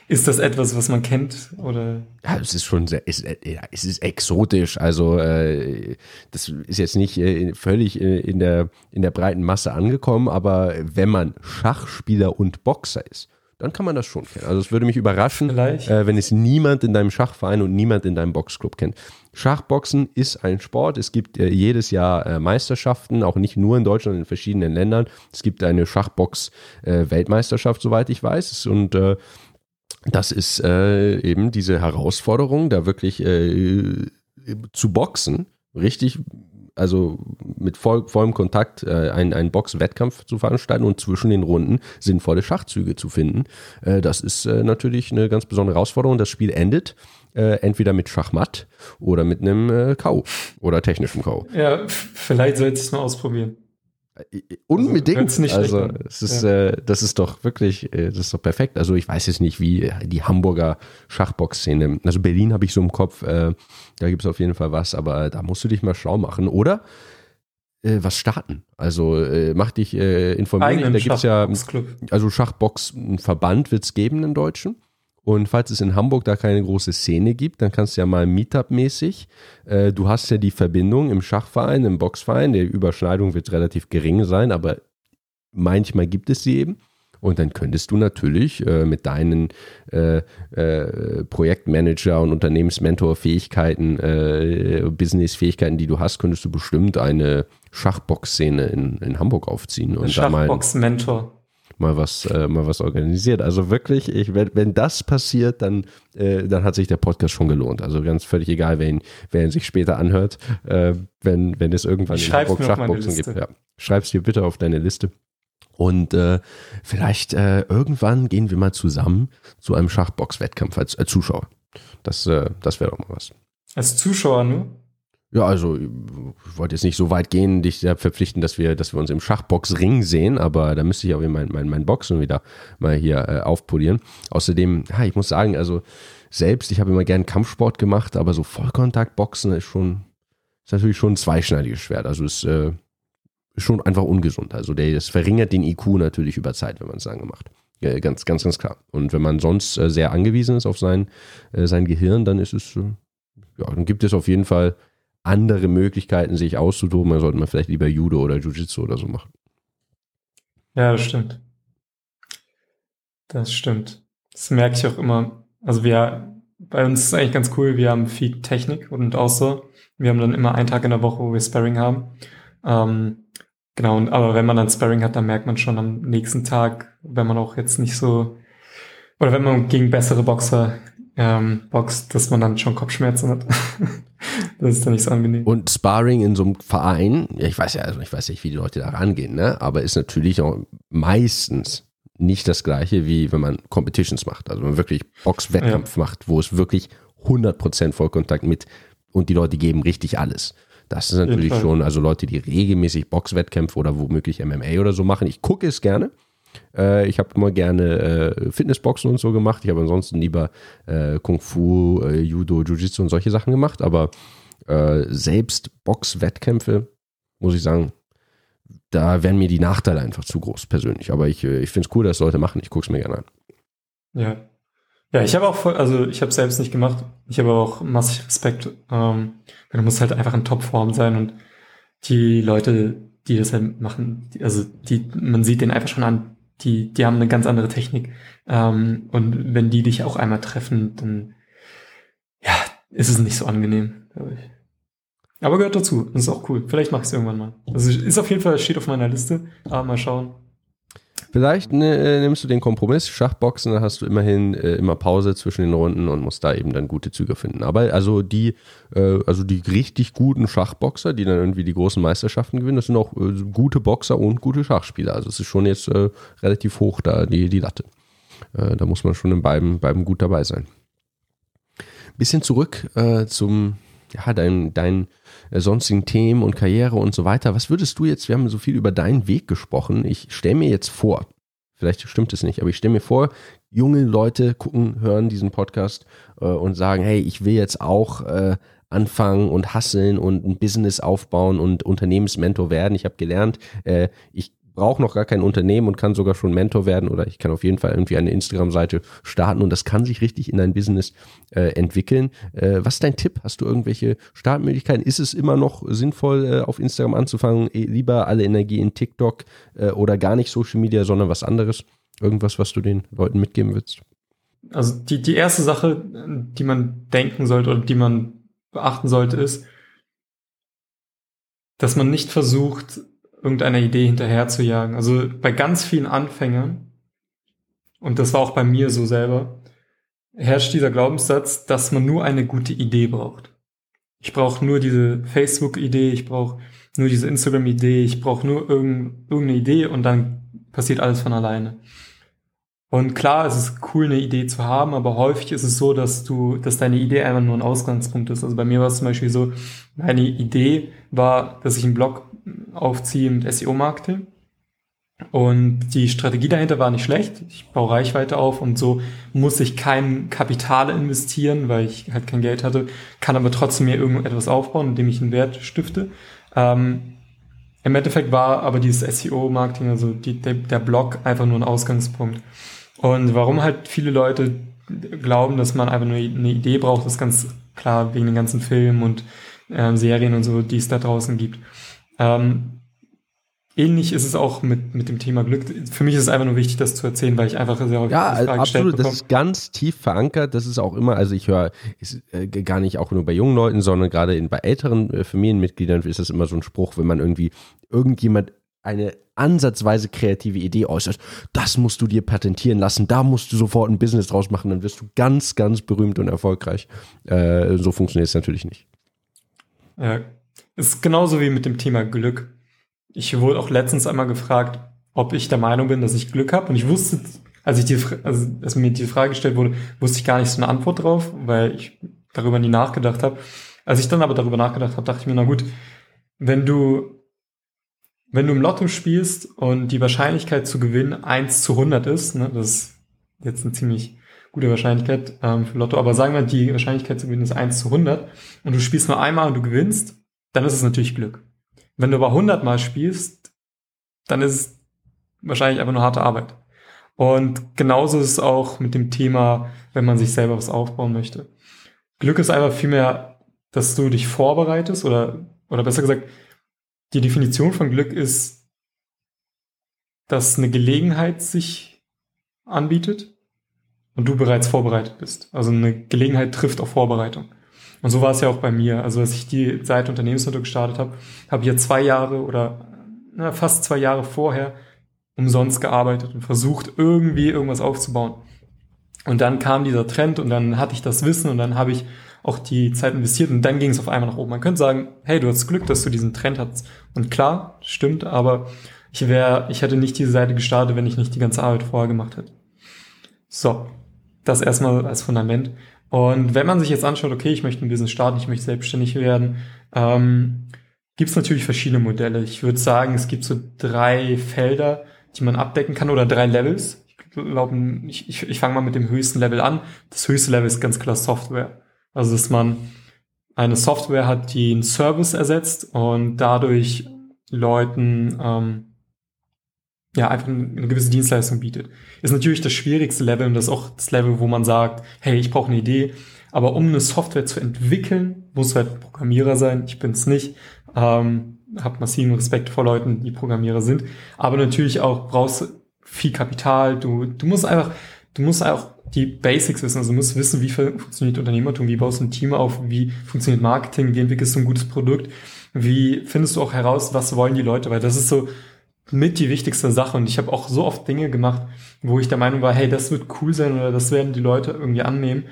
Ist das etwas, was man kennt? Oder? Ja, es ist schon sehr, es, ja, es ist exotisch. Also äh, das ist jetzt nicht äh, völlig äh, in, der, in der breiten Masse angekommen, aber wenn man Schachspieler und Boxer ist, dann kann man das schon kennen. Also es würde mich überraschen, äh, wenn es niemand in deinem Schachverein und niemand in deinem Boxclub kennt. Schachboxen ist ein Sport. Es gibt äh, jedes Jahr äh, Meisterschaften, auch nicht nur in Deutschland, in verschiedenen Ländern. Es gibt eine Schachbox-Weltmeisterschaft, soweit ich weiß. Und äh, das ist äh, eben diese Herausforderung, da wirklich äh, zu boxen, richtig, also mit voll, vollem Kontakt äh, einen, einen Box-Wettkampf zu veranstalten und zwischen den Runden sinnvolle Schachzüge zu finden. Äh, das ist äh, natürlich eine ganz besondere Herausforderung. Das Spiel endet äh, entweder mit Schachmatt oder mit einem äh, K.O. oder technischem K.O. Ja, vielleicht sollst du es mal ausprobieren. Unbedingt. Also, also es ist, ja. äh, das ist doch wirklich, äh, das ist doch perfekt. Also ich weiß jetzt nicht, wie die Hamburger Schachbox-Szene. Also Berlin habe ich so im Kopf, äh, da gibt es auf jeden Fall was, aber da musst du dich mal schlau machen. Oder äh, was starten. Also äh, mach dich äh, informiert. Da gibt es ja, also Schachbox, Verband wird es geben, einen deutschen. Und falls es in Hamburg da keine große Szene gibt, dann kannst du ja mal Meetup-mäßig, äh, du hast ja die Verbindung im Schachverein, im Boxverein, die Überschneidung wird relativ gering sein, aber manchmal gibt es sie eben. Und dann könntest du natürlich äh, mit deinen äh, äh, Projektmanager- und Unternehmensmentor-Fähigkeiten, äh, Business-Fähigkeiten, die du hast, könntest du bestimmt eine Schachbox-Szene in, in Hamburg aufziehen. Schachbox-Mentor. Mal was, äh, mal was organisiert. Also wirklich, ich, wenn, wenn das passiert, dann, äh, dann hat sich der Podcast schon gelohnt. Also ganz völlig egal, wer ihn, wer ihn sich später anhört, äh, wenn, wenn es irgendwann Ich in Hamburg Schachboxen gibt. Ja. Schreib's dir bitte auf deine Liste. Und äh, vielleicht äh, irgendwann gehen wir mal zusammen zu einem Schachbox-Wettkampf als, als Zuschauer. Das, äh, das wäre doch mal was. Als Zuschauer nur? Ja, also ich wollte jetzt nicht so weit gehen, dich da verpflichten, dass wir, dass wir uns im Schachboxring sehen, aber da müsste ich auch mein, mein, mein Boxen wieder mal hier äh, aufpolieren. Außerdem, ja, ich muss sagen, also selbst, ich habe immer gern Kampfsport gemacht, aber so Vollkontaktboxen ist schon, ist natürlich schon ein zweischneidiges Schwert. Also ist, äh, ist schon einfach ungesund. Also der, das verringert den IQ natürlich über Zeit, wenn man es lange macht. Äh, ganz, ganz, ganz klar. Und wenn man sonst äh, sehr angewiesen ist auf sein, äh, sein Gehirn, dann ist es, äh, ja, dann gibt es auf jeden Fall andere Möglichkeiten, sich auszutoben. Dann sollte man vielleicht lieber Judo oder Jiu-Jitsu oder so machen. Ja, das stimmt. Das stimmt. Das merke ich auch immer. Also wir, bei uns ist es eigentlich ganz cool, wir haben viel Technik und auch so. Wir haben dann immer einen Tag in der Woche, wo wir Sparring haben. Ähm, genau, und, aber wenn man dann Sparring hat, dann merkt man schon am nächsten Tag, wenn man auch jetzt nicht so, oder wenn man gegen bessere Boxer ähm, boxt, dass man dann schon Kopfschmerzen hat. das ist dann nicht so angenehm. Und Sparring in so einem Verein, ja, ich weiß ja, also ich weiß nicht, wie die Leute da rangehen, ne? aber ist natürlich auch meistens nicht das gleiche, wie wenn man Competitions macht. Also wenn man wirklich Boxwettkampf macht, wo es wirklich 100% Vollkontakt mit und die Leute geben richtig alles. Das ist natürlich schon, also Leute, die regelmäßig Boxwettkämpfe oder womöglich MMA oder so machen. Ich gucke es gerne. Äh, ich habe immer gerne äh, Fitnessboxen und so gemacht. Ich habe ansonsten lieber äh, Kung Fu, äh, Judo, Jiu-Jitsu und solche Sachen gemacht. Aber äh, selbst Boxwettkämpfe, muss ich sagen, da wären mir die Nachteile einfach zu groß persönlich. Aber ich, äh, ich finde es cool, dass Leute machen. Ich gucke es mir gerne an. Ja. Ja, ich habe auch voll, also ich habe selbst nicht gemacht. Ich habe auch massig Respekt. Ähm, du musst halt einfach in Topform sein und die Leute, die das halt machen, die, also die, man sieht den einfach schon an, die, die haben eine ganz andere Technik. Ähm, und wenn die dich auch einmal treffen, dann ja, ist es nicht so angenehm, glaube ich. Aber gehört dazu. Das ist auch cool. Vielleicht mache ich es irgendwann mal. Also ist auf jeden Fall, steht auf meiner Liste. Aber mal schauen. Vielleicht ne, äh, nimmst du den Kompromiss, Schachboxen, dann hast du immerhin äh, immer Pause zwischen den Runden und musst da eben dann gute Züge finden. Aber also die, äh, also die richtig guten Schachboxer, die dann irgendwie die großen Meisterschaften gewinnen, das sind auch äh, gute Boxer und gute Schachspieler. Also es ist schon jetzt äh, relativ hoch da die, die Latte. Äh, da muss man schon in beiden, beiden gut dabei sein. Bisschen zurück zum, ja, dein, dein sonstigen Themen und Karriere und so weiter. Was würdest du jetzt, wir haben so viel über deinen Weg gesprochen, ich stelle mir jetzt vor, vielleicht stimmt es nicht, aber ich stelle mir vor, junge Leute gucken, hören diesen Podcast äh, und sagen, hey, ich will jetzt auch äh, anfangen und hasseln und ein Business aufbauen und Unternehmensmentor werden. Ich habe gelernt, äh, ich brauche noch gar kein Unternehmen und kann sogar schon Mentor werden oder ich kann auf jeden Fall irgendwie eine Instagram-Seite starten und das kann sich richtig in ein Business äh, entwickeln. Äh, was ist dein Tipp? Hast du irgendwelche Startmöglichkeiten? Ist es immer noch sinnvoll, äh, auf Instagram anzufangen? Eh, Lieber alle Energie in TikTok äh, oder gar nicht Social Media, sondern was anderes? Irgendwas, was du den Leuten mitgeben willst? Also die, die erste Sache, die man denken sollte oder die man beachten sollte, ist, dass man nicht versucht, irgendeiner Idee hinterher zu jagen. Also bei ganz vielen Anfängern, und das war auch bei mir so selber, herrscht dieser Glaubenssatz, dass man nur eine gute Idee braucht. Ich brauche nur diese Facebook-Idee, ich brauche nur diese Instagram-Idee, ich brauche nur irgend, irgendeine Idee und dann passiert alles von alleine. Und klar, es ist cool, eine Idee zu haben, aber häufig ist es so, dass du, dass deine Idee einfach nur ein Ausgangspunkt ist. Also bei mir war es zum Beispiel so, meine Idee war, dass ich einen Blog aufziehe mit SEO-Marketing. Und die Strategie dahinter war nicht schlecht. Ich baue Reichweite auf und so muss ich kein Kapital investieren, weil ich halt kein Geld hatte, kann aber trotzdem mir irgendetwas aufbauen, indem ich einen Wert stifte. Ähm, Im Endeffekt war aber dieses SEO-Marketing, also die, der, der Blog, einfach nur ein Ausgangspunkt. Und warum halt viele Leute glauben, dass man einfach nur eine Idee braucht, ist ganz klar wegen den ganzen Filmen und ähm, Serien und so, die es da draußen gibt. Ähm, ähnlich ist es auch mit, mit dem Thema Glück. Für mich ist es einfach nur wichtig, das zu erzählen, weil ich einfach sehr häufig Ja, die Frage absolut. Das ist ganz tief verankert. Das ist auch immer, also ich höre äh, gar nicht auch nur bei jungen Leuten, sondern gerade in, bei älteren äh, Familienmitgliedern ist das immer so ein Spruch, wenn man irgendwie irgendjemand eine ansatzweise kreative Idee äußerst, das musst du dir patentieren lassen, da musst du sofort ein Business draus machen, dann wirst du ganz, ganz berühmt und erfolgreich. Äh, so funktioniert es natürlich nicht. Ja, ist genauso wie mit dem Thema Glück. Ich wurde auch letztens einmal gefragt, ob ich der Meinung bin, dass ich Glück habe. Und ich wusste, als ich die, also als mir die Frage gestellt wurde, wusste ich gar nicht so eine Antwort drauf, weil ich darüber nie nachgedacht habe. Als ich dann aber darüber nachgedacht habe, dachte ich mir, na gut, wenn du, wenn du im Lotto spielst und die Wahrscheinlichkeit zu gewinnen 1 zu 100 ist, ne, das ist jetzt eine ziemlich gute Wahrscheinlichkeit ähm, für Lotto, aber sagen wir, die Wahrscheinlichkeit zu gewinnen ist 1 zu 100 und du spielst nur einmal und du gewinnst, dann ist es natürlich Glück. Wenn du aber 100 Mal spielst, dann ist es wahrscheinlich einfach nur harte Arbeit. Und genauso ist es auch mit dem Thema, wenn man sich selber was aufbauen möchte. Glück ist einfach vielmehr, dass du dich vorbereitest oder, oder besser gesagt, die Definition von Glück ist, dass eine Gelegenheit sich anbietet und du bereits vorbereitet bist. Also eine Gelegenheit trifft auf Vorbereitung. Und so war es ja auch bei mir. Also als ich die Seite Unternehmensnote gestartet habe, habe ich ja zwei Jahre oder na, fast zwei Jahre vorher umsonst gearbeitet und versucht, irgendwie irgendwas aufzubauen. Und dann kam dieser Trend und dann hatte ich das Wissen und dann habe ich auch die Zeit investiert und dann ging es auf einmal nach oben. Man könnte sagen, hey, du hast Glück, dass du diesen Trend hast. Und klar, stimmt, aber ich wäre, ich hätte nicht diese Seite gestartet, wenn ich nicht die ganze Arbeit vorher gemacht hätte. So, das erstmal als Fundament. Und wenn man sich jetzt anschaut, okay, ich möchte ein Business starten, ich möchte selbstständig werden, ähm, gibt es natürlich verschiedene Modelle. Ich würde sagen, es gibt so drei Felder, die man abdecken kann oder drei Levels. Ich glaube, ich, ich, ich fange mal mit dem höchsten Level an. Das höchste Level ist ganz klar Software. Also, dass man eine Software hat, die einen Service ersetzt und dadurch Leuten ähm, ja, einfach eine gewisse Dienstleistung bietet. Ist natürlich das schwierigste Level und das ist auch das Level, wo man sagt, hey, ich brauche eine Idee, aber um eine Software zu entwickeln, muss halt Programmierer sein. Ich bin es nicht. Ähm, hab massiven Respekt vor Leuten, die Programmierer sind. Aber natürlich auch brauchst du viel Kapital. Du, du musst einfach, du musst auch die Basics wissen. Also du musst wissen, wie funktioniert Unternehmertum, wie baust du ein Team auf, wie funktioniert Marketing, wie entwickelst du ein gutes Produkt, wie findest du auch heraus, was wollen die Leute, weil das ist so mit die wichtigste Sache. Und ich habe auch so oft Dinge gemacht, wo ich der Meinung war, hey, das wird cool sein oder das werden die Leute irgendwie annehmen.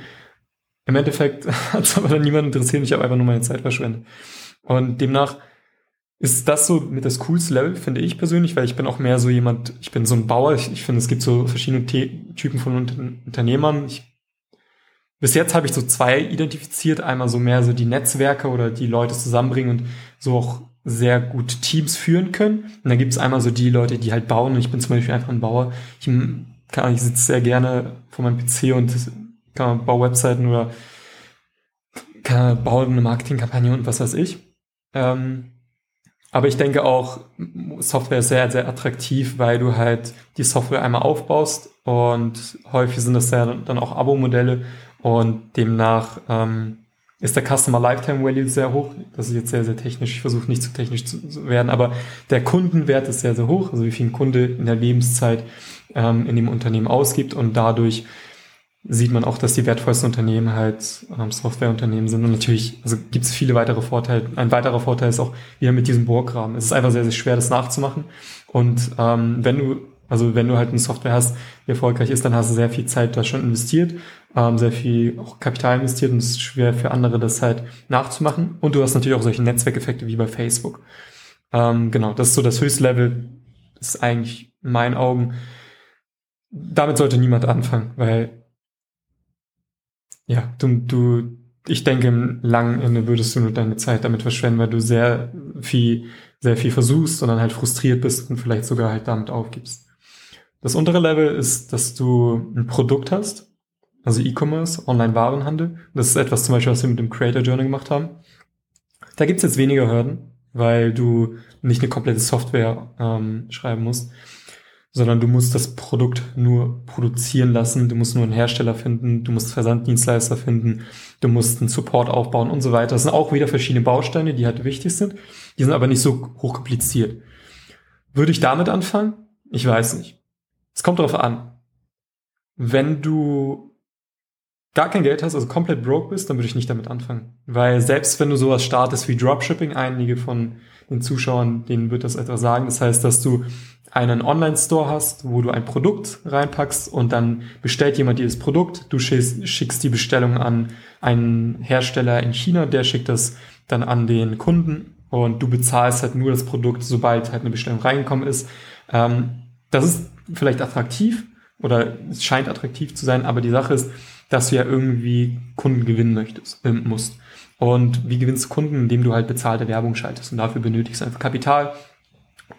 Im Endeffekt hat es aber dann niemand interessiert. Ich habe einfach nur meine Zeit verschwendet. Und demnach ist das so mit das coolste Level, finde ich persönlich, weil ich bin auch mehr so jemand, ich bin so ein Bauer. Ich, ich finde, es gibt so verschiedene T Typen von Unter Unternehmern. Ich, bis jetzt habe ich so zwei identifiziert. Einmal so mehr so die Netzwerke oder die Leute zusammenbringen und so auch sehr gut Teams führen können. Und dann gibt es einmal so die Leute, die halt bauen. Und ich bin zum Beispiel einfach ein Bauer. Ich, kann, ich sitze sehr gerne vor meinem PC und kann baue Webseiten oder kann, baue eine Marketingkampagne und was weiß ich. Ähm, aber ich denke auch, Software ist sehr, sehr attraktiv, weil du halt die Software einmal aufbaust und häufig sind das ja dann auch Abo-Modelle und demnach ähm, ist der Customer Lifetime Value sehr hoch. Das ist jetzt sehr, sehr technisch. Ich versuche nicht zu technisch zu werden, aber der Kundenwert ist sehr, sehr hoch. Also wie viel ein Kunde in der Lebenszeit ähm, in dem Unternehmen ausgibt und dadurch sieht man auch, dass die wertvollsten Unternehmen halt ähm, Softwareunternehmen sind. Und natürlich, also gibt es viele weitere Vorteile. Ein weiterer Vorteil ist auch wieder mit diesem Burggraben. Es ist einfach sehr, sehr schwer, das nachzumachen. Und ähm, wenn du also wenn du halt eine Software hast, die erfolgreich ist, dann hast du sehr viel Zeit da schon investiert, ähm, sehr viel auch Kapital investiert und es ist schwer für andere, das halt nachzumachen. Und du hast natürlich auch solche Netzwerkeffekte wie bei Facebook. Ähm, genau, das ist so das höchste Level, ist eigentlich in meinen Augen. Damit sollte niemand anfangen, weil ja, du, du, ich denke, im langen Ende würdest du nur deine Zeit damit verschwenden, weil du sehr viel, sehr viel versuchst und dann halt frustriert bist und vielleicht sogar halt damit aufgibst. Das untere Level ist, dass du ein Produkt hast, also E-Commerce, Online-Warenhandel. Das ist etwas zum Beispiel, was wir mit dem Creator Journey gemacht haben. Da gibt's jetzt weniger Hürden, weil du nicht eine komplette Software ähm, schreiben musst, sondern du musst das Produkt nur produzieren lassen, du musst nur einen Hersteller finden, du musst Versanddienstleister finden, du musst einen Support aufbauen und so weiter. Das sind auch wieder verschiedene Bausteine, die halt wichtig sind. Die sind aber nicht so hochkompliziert. Würde ich damit anfangen? Ich weiß nicht. Es kommt darauf an. Wenn du gar kein Geld hast, also komplett broke bist, dann würde ich nicht damit anfangen. Weil selbst wenn du sowas startest wie Dropshipping, einige von den Zuschauern, denen wird das etwas sagen. Das heißt, dass du einen Online-Store hast, wo du ein Produkt reinpackst und dann bestellt jemand dieses Produkt. Du schickst, die Bestellung an einen Hersteller in China, der schickt das dann an den Kunden und du bezahlst halt nur das Produkt, sobald halt eine Bestellung reingekommen ist. Ähm, das ist vielleicht attraktiv oder es scheint attraktiv zu sein, aber die Sache ist, dass du ja irgendwie Kunden gewinnen möchtest, äh, musst. Und wie gewinnst du Kunden, indem du halt bezahlte Werbung schaltest? Und dafür benötigst du einfach Kapital.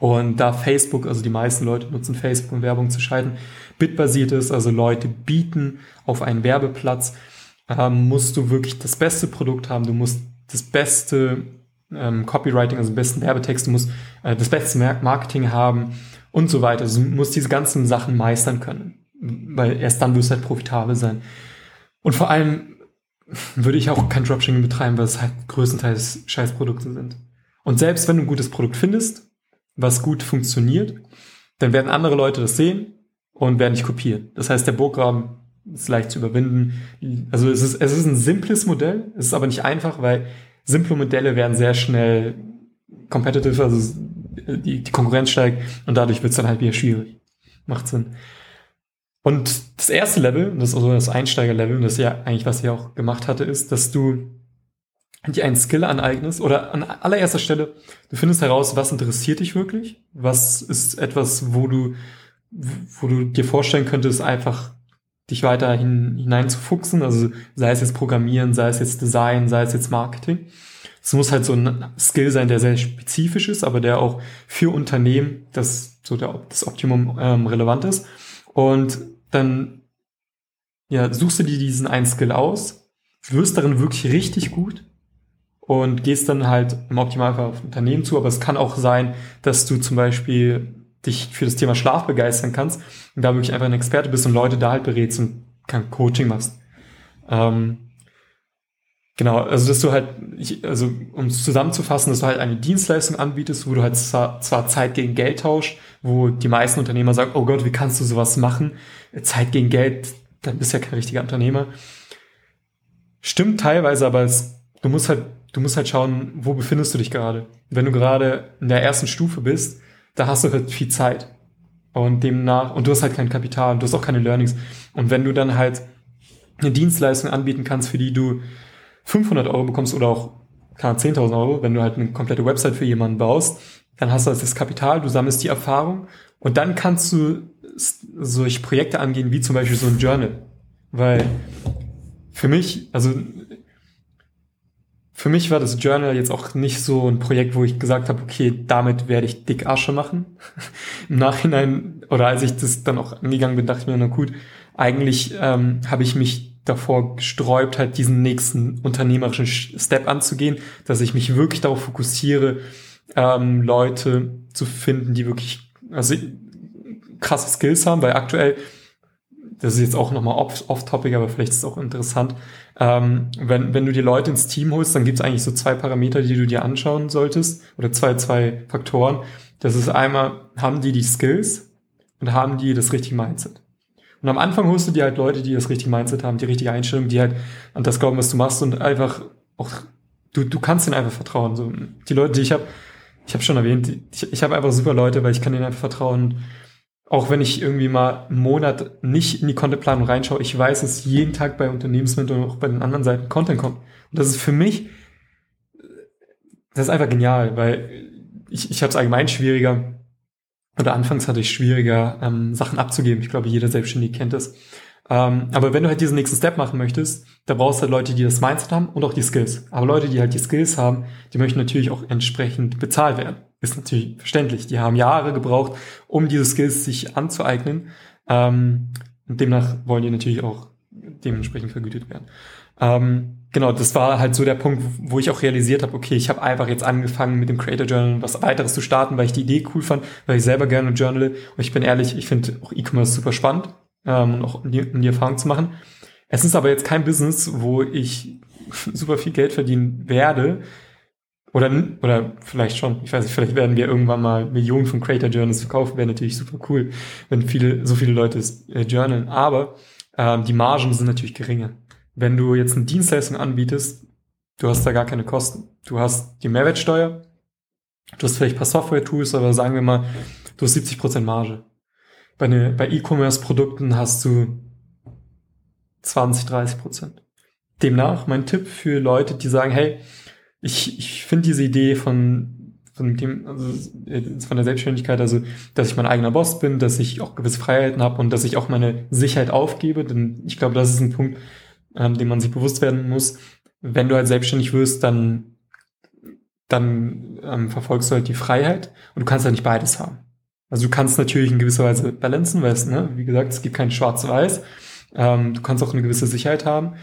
Und da Facebook, also die meisten Leute nutzen Facebook, um Werbung zu schalten, bitbasiert ist, also Leute bieten auf einen Werbeplatz, ähm, musst du wirklich das beste Produkt haben, du musst das beste ähm, Copywriting, also den besten Werbetext, du musst äh, das beste Marketing haben und so weiter. Also du musst diese ganzen Sachen meistern können, weil erst dann wirst du halt profitabel sein. Und vor allem würde ich auch kein Dropshipping betreiben, weil es halt größtenteils Scheißprodukte sind. Und selbst wenn du ein gutes Produkt findest, was gut funktioniert, dann werden andere Leute das sehen und werden dich kopieren. Das heißt, der Burggraben ist leicht zu überwinden. Also es ist, es ist ein simples Modell, es ist aber nicht einfach, weil simple Modelle werden sehr schnell competitive, also die, die Konkurrenz steigt und dadurch wird es dann halt wieder schwierig. Macht Sinn. Und das erste Level, das ist also das Einsteigerlevel, das ja eigentlich, was ich auch gemacht hatte, ist, dass du dir einen Skill aneignest oder an allererster Stelle, du findest heraus, was interessiert dich wirklich, was ist etwas, wo du, wo du dir vorstellen könntest, einfach dich weiterhin hineinzufuchsen, also sei es jetzt Programmieren, sei es jetzt Design, sei es jetzt Marketing. Es muss halt so ein Skill sein, der sehr spezifisch ist, aber der auch für Unternehmen das so der, das Optimum ähm, relevant ist. Und dann ja, suchst du dir diesen einen Skill aus, wirst darin wirklich richtig gut und gehst dann halt im Optimalfall auf Unternehmen zu. Aber es kann auch sein, dass du zum Beispiel dich für das Thema Schlaf begeistern kannst und da wirklich einfach ein Experte bist und Leute da halt berätst und kein Coaching machst. Ähm, Genau, also dass du halt, also um es zusammenzufassen, dass du halt eine Dienstleistung anbietest, wo du halt zwar, zwar Zeit gegen Geld tauschst, wo die meisten Unternehmer sagen, oh Gott, wie kannst du sowas machen? Zeit gegen Geld, dann bist du ja kein richtiger Unternehmer. Stimmt teilweise, aber es, du musst halt, du musst halt schauen, wo befindest du dich gerade. Wenn du gerade in der ersten Stufe bist, da hast du halt viel Zeit. Und demnach, und du hast halt kein Kapital und du hast auch keine Learnings. Und wenn du dann halt eine Dienstleistung anbieten kannst, für die du 500 Euro bekommst oder auch 10.000 Euro, wenn du halt eine komplette Website für jemanden baust, dann hast du das Kapital, du sammelst die Erfahrung und dann kannst du solche Projekte angehen, wie zum Beispiel so ein Journal. Weil für mich, also für mich war das Journal jetzt auch nicht so ein Projekt, wo ich gesagt habe, okay, damit werde ich dick Asche machen. Im Nachhinein, oder als ich das dann auch angegangen bin, dachte ich mir, na gut, eigentlich ähm, habe ich mich davor gesträubt, halt diesen nächsten unternehmerischen Step anzugehen, dass ich mich wirklich darauf fokussiere, ähm, Leute zu finden, die wirklich also krasse Skills haben, weil aktuell, das ist jetzt auch nochmal off-topic, aber vielleicht ist es auch interessant, ähm, wenn, wenn du die Leute ins Team holst, dann gibt es eigentlich so zwei Parameter, die du dir anschauen solltest, oder zwei, zwei Faktoren. Das ist einmal, haben die die Skills und haben die das richtige Mindset. Und am Anfang holst du dir halt Leute, die das richtige Mindset haben, die richtige Einstellung, die halt an das glauben, was du machst und einfach auch, du, du kannst ihnen einfach vertrauen. So, die Leute, die ich habe, ich habe schon erwähnt, ich, ich habe einfach super Leute, weil ich kann ihnen einfach vertrauen. Auch wenn ich irgendwie mal einen Monat nicht in die Contentplanung reinschaue, ich weiß, dass jeden Tag bei Unternehmensmentor und auch bei den anderen Seiten Content kommt. Und das ist für mich, das ist einfach genial, weil ich, ich habe es allgemein schwieriger, oder anfangs hatte ich schwieriger, ähm, Sachen abzugeben. Ich glaube, jeder Selbstständige kennt das. Ähm, aber wenn du halt diesen nächsten Step machen möchtest, da brauchst du halt Leute, die das Mindset haben und auch die Skills. Aber Leute, die halt die Skills haben, die möchten natürlich auch entsprechend bezahlt werden. Ist natürlich verständlich. Die haben Jahre gebraucht, um diese Skills sich anzueignen. Ähm, und demnach wollen die natürlich auch dementsprechend vergütet werden. Ähm, genau, das war halt so der Punkt, wo ich auch realisiert habe, okay, ich habe einfach jetzt angefangen mit dem Creator Journal was weiteres zu starten, weil ich die Idee cool fand, weil ich selber gerne journale. Und ich bin ehrlich, ich finde auch E-Commerce super spannend ähm, auch um die, um die Erfahrung zu machen. Es ist aber jetzt kein Business, wo ich super viel Geld verdienen werde. Oder, oder vielleicht schon, ich weiß nicht, vielleicht werden wir irgendwann mal Millionen von Creator Journals verkaufen, wäre natürlich super cool, wenn viele, so viele Leute es äh, journalen. Aber ähm, die Margen sind natürlich geringer. Wenn du jetzt eine Dienstleistung anbietest, du hast da gar keine Kosten. Du hast die Mehrwertsteuer Du hast vielleicht ein paar Software-Tools, aber sagen wir mal, du hast 70% Marge. Bei, ne, bei E-Commerce-Produkten hast du 20, 30 Prozent. Demnach mein Tipp für Leute, die sagen, hey, ich, ich finde diese Idee von, von dem, also von der Selbstständigkeit, also dass ich mein eigener Boss bin, dass ich auch gewisse Freiheiten habe und dass ich auch meine Sicherheit aufgebe, denn ich glaube, das ist ein Punkt, ähm, dem man sich bewusst werden muss. Wenn du halt selbstständig wirst, dann dann ähm, verfolgst du halt die Freiheit und du kannst halt nicht beides haben. Also du kannst natürlich in gewisser Weise balancen, weil es, ne, wie gesagt, es gibt kein Schwarz-Weiß. Ähm, du kannst auch eine gewisse Sicherheit haben.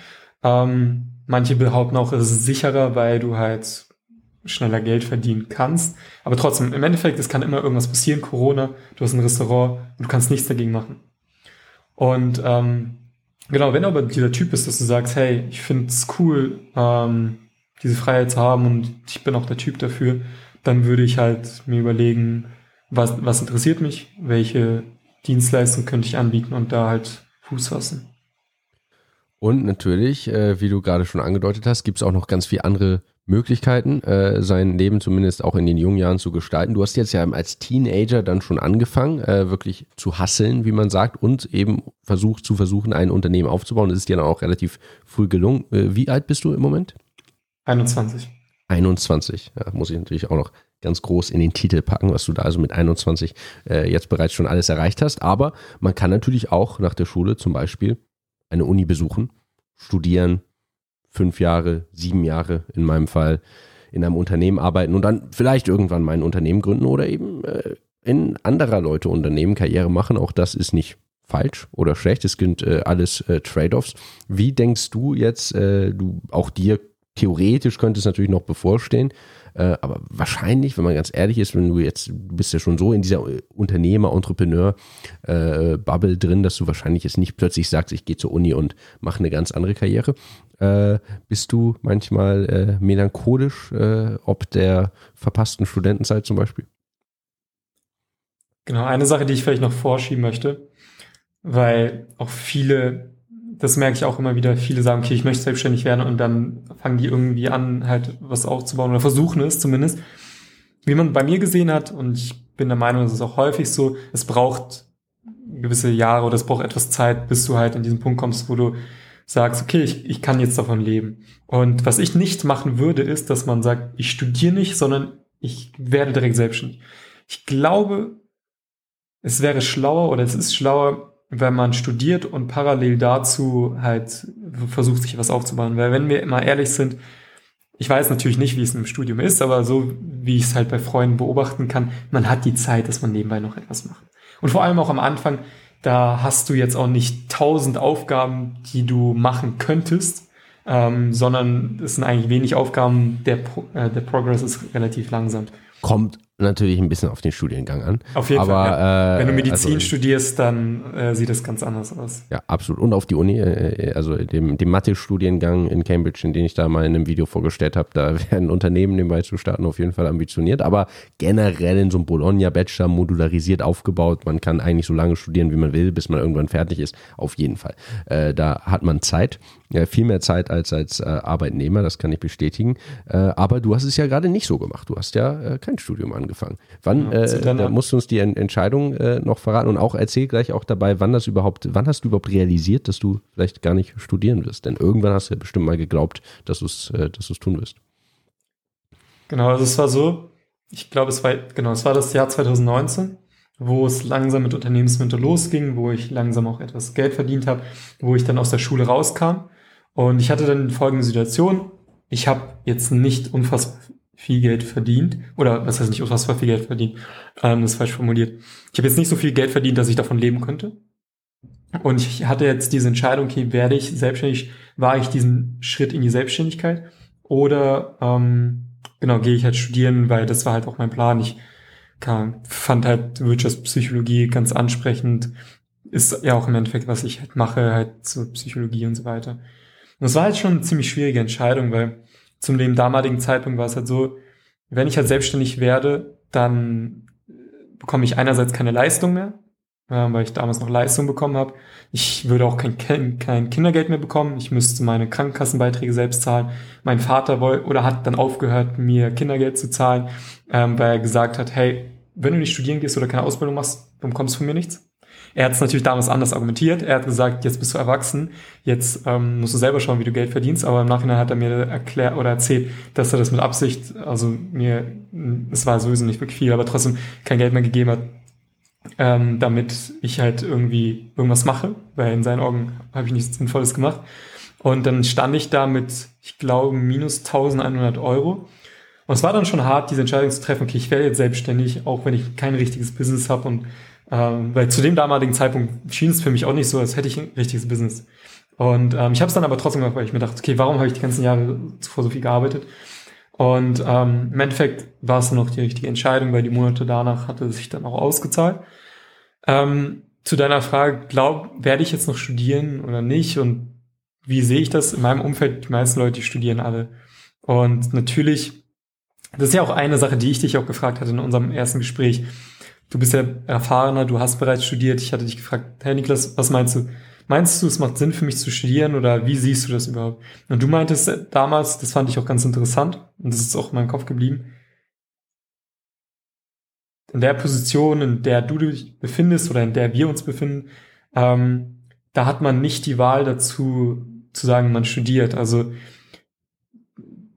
Ähm, manche behaupten auch, es ist sicherer, weil du halt schneller Geld verdienen kannst. Aber trotzdem, im Endeffekt, es kann immer irgendwas passieren. Corona, du hast ein Restaurant und du kannst nichts dagegen machen. Und ähm, genau, wenn du aber dieser Typ bist, dass du sagst, hey, ich finde es cool, ähm, diese Freiheit zu haben und ich bin auch der Typ dafür, dann würde ich halt mir überlegen, was, was interessiert mich, welche Dienstleistung könnte ich anbieten und da halt Fuß fassen. Und natürlich, äh, wie du gerade schon angedeutet hast, gibt es auch noch ganz viele andere Möglichkeiten, äh, sein Leben zumindest auch in den jungen Jahren zu gestalten. Du hast jetzt ja als Teenager dann schon angefangen, äh, wirklich zu hasseln, wie man sagt, und eben versucht zu versuchen, ein Unternehmen aufzubauen. Das ist dir dann auch relativ früh gelungen. Äh, wie alt bist du im Moment? 21. 21. Ja, muss ich natürlich auch noch ganz groß in den Titel packen, was du da also mit 21 äh, jetzt bereits schon alles erreicht hast. Aber man kann natürlich auch nach der Schule zum Beispiel eine Uni besuchen, studieren, fünf Jahre, sieben Jahre in meinem Fall in einem Unternehmen arbeiten und dann vielleicht irgendwann mein Unternehmen gründen oder eben äh, in anderer Leute Unternehmen Karriere machen. Auch das ist nicht falsch oder schlecht. Es sind äh, alles äh, Trade-offs. Wie denkst du jetzt, äh, du auch dir theoretisch könnte es natürlich noch bevorstehen, äh, aber wahrscheinlich, wenn man ganz ehrlich ist, wenn du jetzt, du bist ja schon so in dieser Unternehmer, Entrepreneur äh, Bubble drin, dass du wahrscheinlich jetzt nicht plötzlich sagst, ich gehe zur Uni und mache eine ganz andere Karriere. Äh, bist du manchmal äh, melancholisch äh, ob der verpassten Studentenzeit zum Beispiel? Genau, eine Sache, die ich vielleicht noch vorschieben möchte, weil auch viele das merke ich auch immer wieder. Viele sagen, okay, ich möchte selbstständig werden und dann fangen die irgendwie an, halt was aufzubauen oder versuchen es zumindest. Wie man bei mir gesehen hat, und ich bin der Meinung, das ist auch häufig so, es braucht gewisse Jahre oder es braucht etwas Zeit, bis du halt in diesen Punkt kommst, wo du sagst, okay, ich, ich kann jetzt davon leben. Und was ich nicht machen würde, ist, dass man sagt, ich studiere nicht, sondern ich werde direkt selbstständig. Ich glaube, es wäre schlauer oder es ist schlauer, wenn man studiert und parallel dazu halt versucht, sich was aufzubauen. Weil wenn wir immer ehrlich sind, ich weiß natürlich nicht, wie es im Studium ist, aber so wie ich es halt bei Freunden beobachten kann, man hat die Zeit, dass man nebenbei noch etwas macht. Und vor allem auch am Anfang, da hast du jetzt auch nicht tausend Aufgaben, die du machen könntest, ähm, sondern es sind eigentlich wenig Aufgaben, der, Pro äh, der Progress ist relativ langsam. Kommt natürlich ein bisschen auf den Studiengang an. Auf jeden Aber, Fall. Ja. Äh, Wenn du Medizin also, studierst, dann äh, sieht das ganz anders aus. Ja, absolut. Und auf die Uni, äh, also dem, dem Mathe-Studiengang in Cambridge, in den ich da mal in einem Video vorgestellt habe, da werden Unternehmen nebenbei zu starten auf jeden Fall ambitioniert. Aber generell in so einem Bologna-Bachelor modularisiert aufgebaut. Man kann eigentlich so lange studieren, wie man will, bis man irgendwann fertig ist. Auf jeden Fall. Äh, da hat man Zeit. Ja, viel mehr Zeit als als äh, Arbeitnehmer, das kann ich bestätigen. Äh, aber du hast es ja gerade nicht so gemacht. Du hast ja kein Studium angefangen angefangen. Wann ja, äh, musst du uns die Entscheidung äh, noch verraten und auch erzähl gleich auch dabei, wann das überhaupt, wann hast du überhaupt realisiert, dass du vielleicht gar nicht studieren wirst? Denn irgendwann hast du ja bestimmt mal geglaubt, dass du es äh, dass tun wirst. Genau, also es war so, ich glaube, es war, genau, es war das Jahr 2019 wo es langsam mit Unternehmensmentor losging, wo ich langsam auch etwas Geld verdient habe, wo ich dann aus der Schule rauskam. Und ich hatte dann folgende Situation. Ich habe jetzt nicht unfassbar viel Geld verdient. Oder was heißt nicht unfassbar viel Geld verdient? Ähm, das ist falsch formuliert. Ich habe jetzt nicht so viel Geld verdient, dass ich davon leben könnte. Und ich hatte jetzt diese Entscheidung, okay, werde ich selbstständig, war ich diesen Schritt in die Selbstständigkeit oder ähm, genau, gehe ich halt studieren, weil das war halt auch mein Plan. Ich kann, fand halt Wirtschaftspsychologie ganz ansprechend. Ist ja auch im Endeffekt, was ich halt mache, halt zur Psychologie und so weiter. Und das war halt schon eine ziemlich schwierige Entscheidung, weil zum dem damaligen Zeitpunkt war es halt so, wenn ich halt selbstständig werde, dann bekomme ich einerseits keine Leistung mehr. weil ich damals noch Leistung bekommen habe. Ich würde auch kein, kein Kindergeld mehr bekommen. Ich müsste meine Krankenkassenbeiträge selbst zahlen. Mein Vater wollte oder hat dann aufgehört, mir Kindergeld zu zahlen, ähm, weil er gesagt hat, hey, wenn du nicht studieren gehst oder keine Ausbildung machst, dann bekommst du von mir nichts. Er hat es natürlich damals anders argumentiert. Er hat gesagt, jetzt bist du erwachsen, jetzt ähm, musst du selber schauen, wie du Geld verdienst. Aber im Nachhinein hat er mir erklärt oder erzählt, dass er das mit Absicht, also mir, es war sowieso nicht wirklich viel, aber trotzdem kein Geld mehr gegeben hat, ähm, damit ich halt irgendwie irgendwas mache, weil in seinen Augen habe ich nichts Sinnvolles gemacht. Und dann stand ich da mit, ich glaube, minus 1100 Euro. Und es war dann schon hart, diese Entscheidung zu treffen, okay, ich werde jetzt selbstständig, auch wenn ich kein richtiges Business habe und ähm, weil zu dem damaligen Zeitpunkt schien es für mich auch nicht so, als hätte ich ein richtiges Business. Und ähm, ich habe es dann aber trotzdem gemacht, weil ich mir dachte, okay, warum habe ich die ganzen Jahre zuvor so viel gearbeitet? Und ähm, im Endeffekt war es dann noch die richtige Entscheidung, weil die Monate danach hatte sich dann auch ausgezahlt. Ähm, zu deiner Frage, glaub, werde ich jetzt noch studieren oder nicht? Und wie sehe ich das? In meinem Umfeld, die meisten Leute, die studieren alle. Und natürlich, das ist ja auch eine Sache, die ich dich auch gefragt hatte in unserem ersten Gespräch du bist ja erfahrener, du hast bereits studiert. Ich hatte dich gefragt, Herr Niklas, was meinst du? Meinst du, es macht Sinn für mich zu studieren oder wie siehst du das überhaupt? Und du meintest damals, das fand ich auch ganz interessant und das ist auch in meinem Kopf geblieben. In der Position, in der du dich befindest oder in der wir uns befinden, ähm, da hat man nicht die Wahl dazu zu sagen, man studiert. Also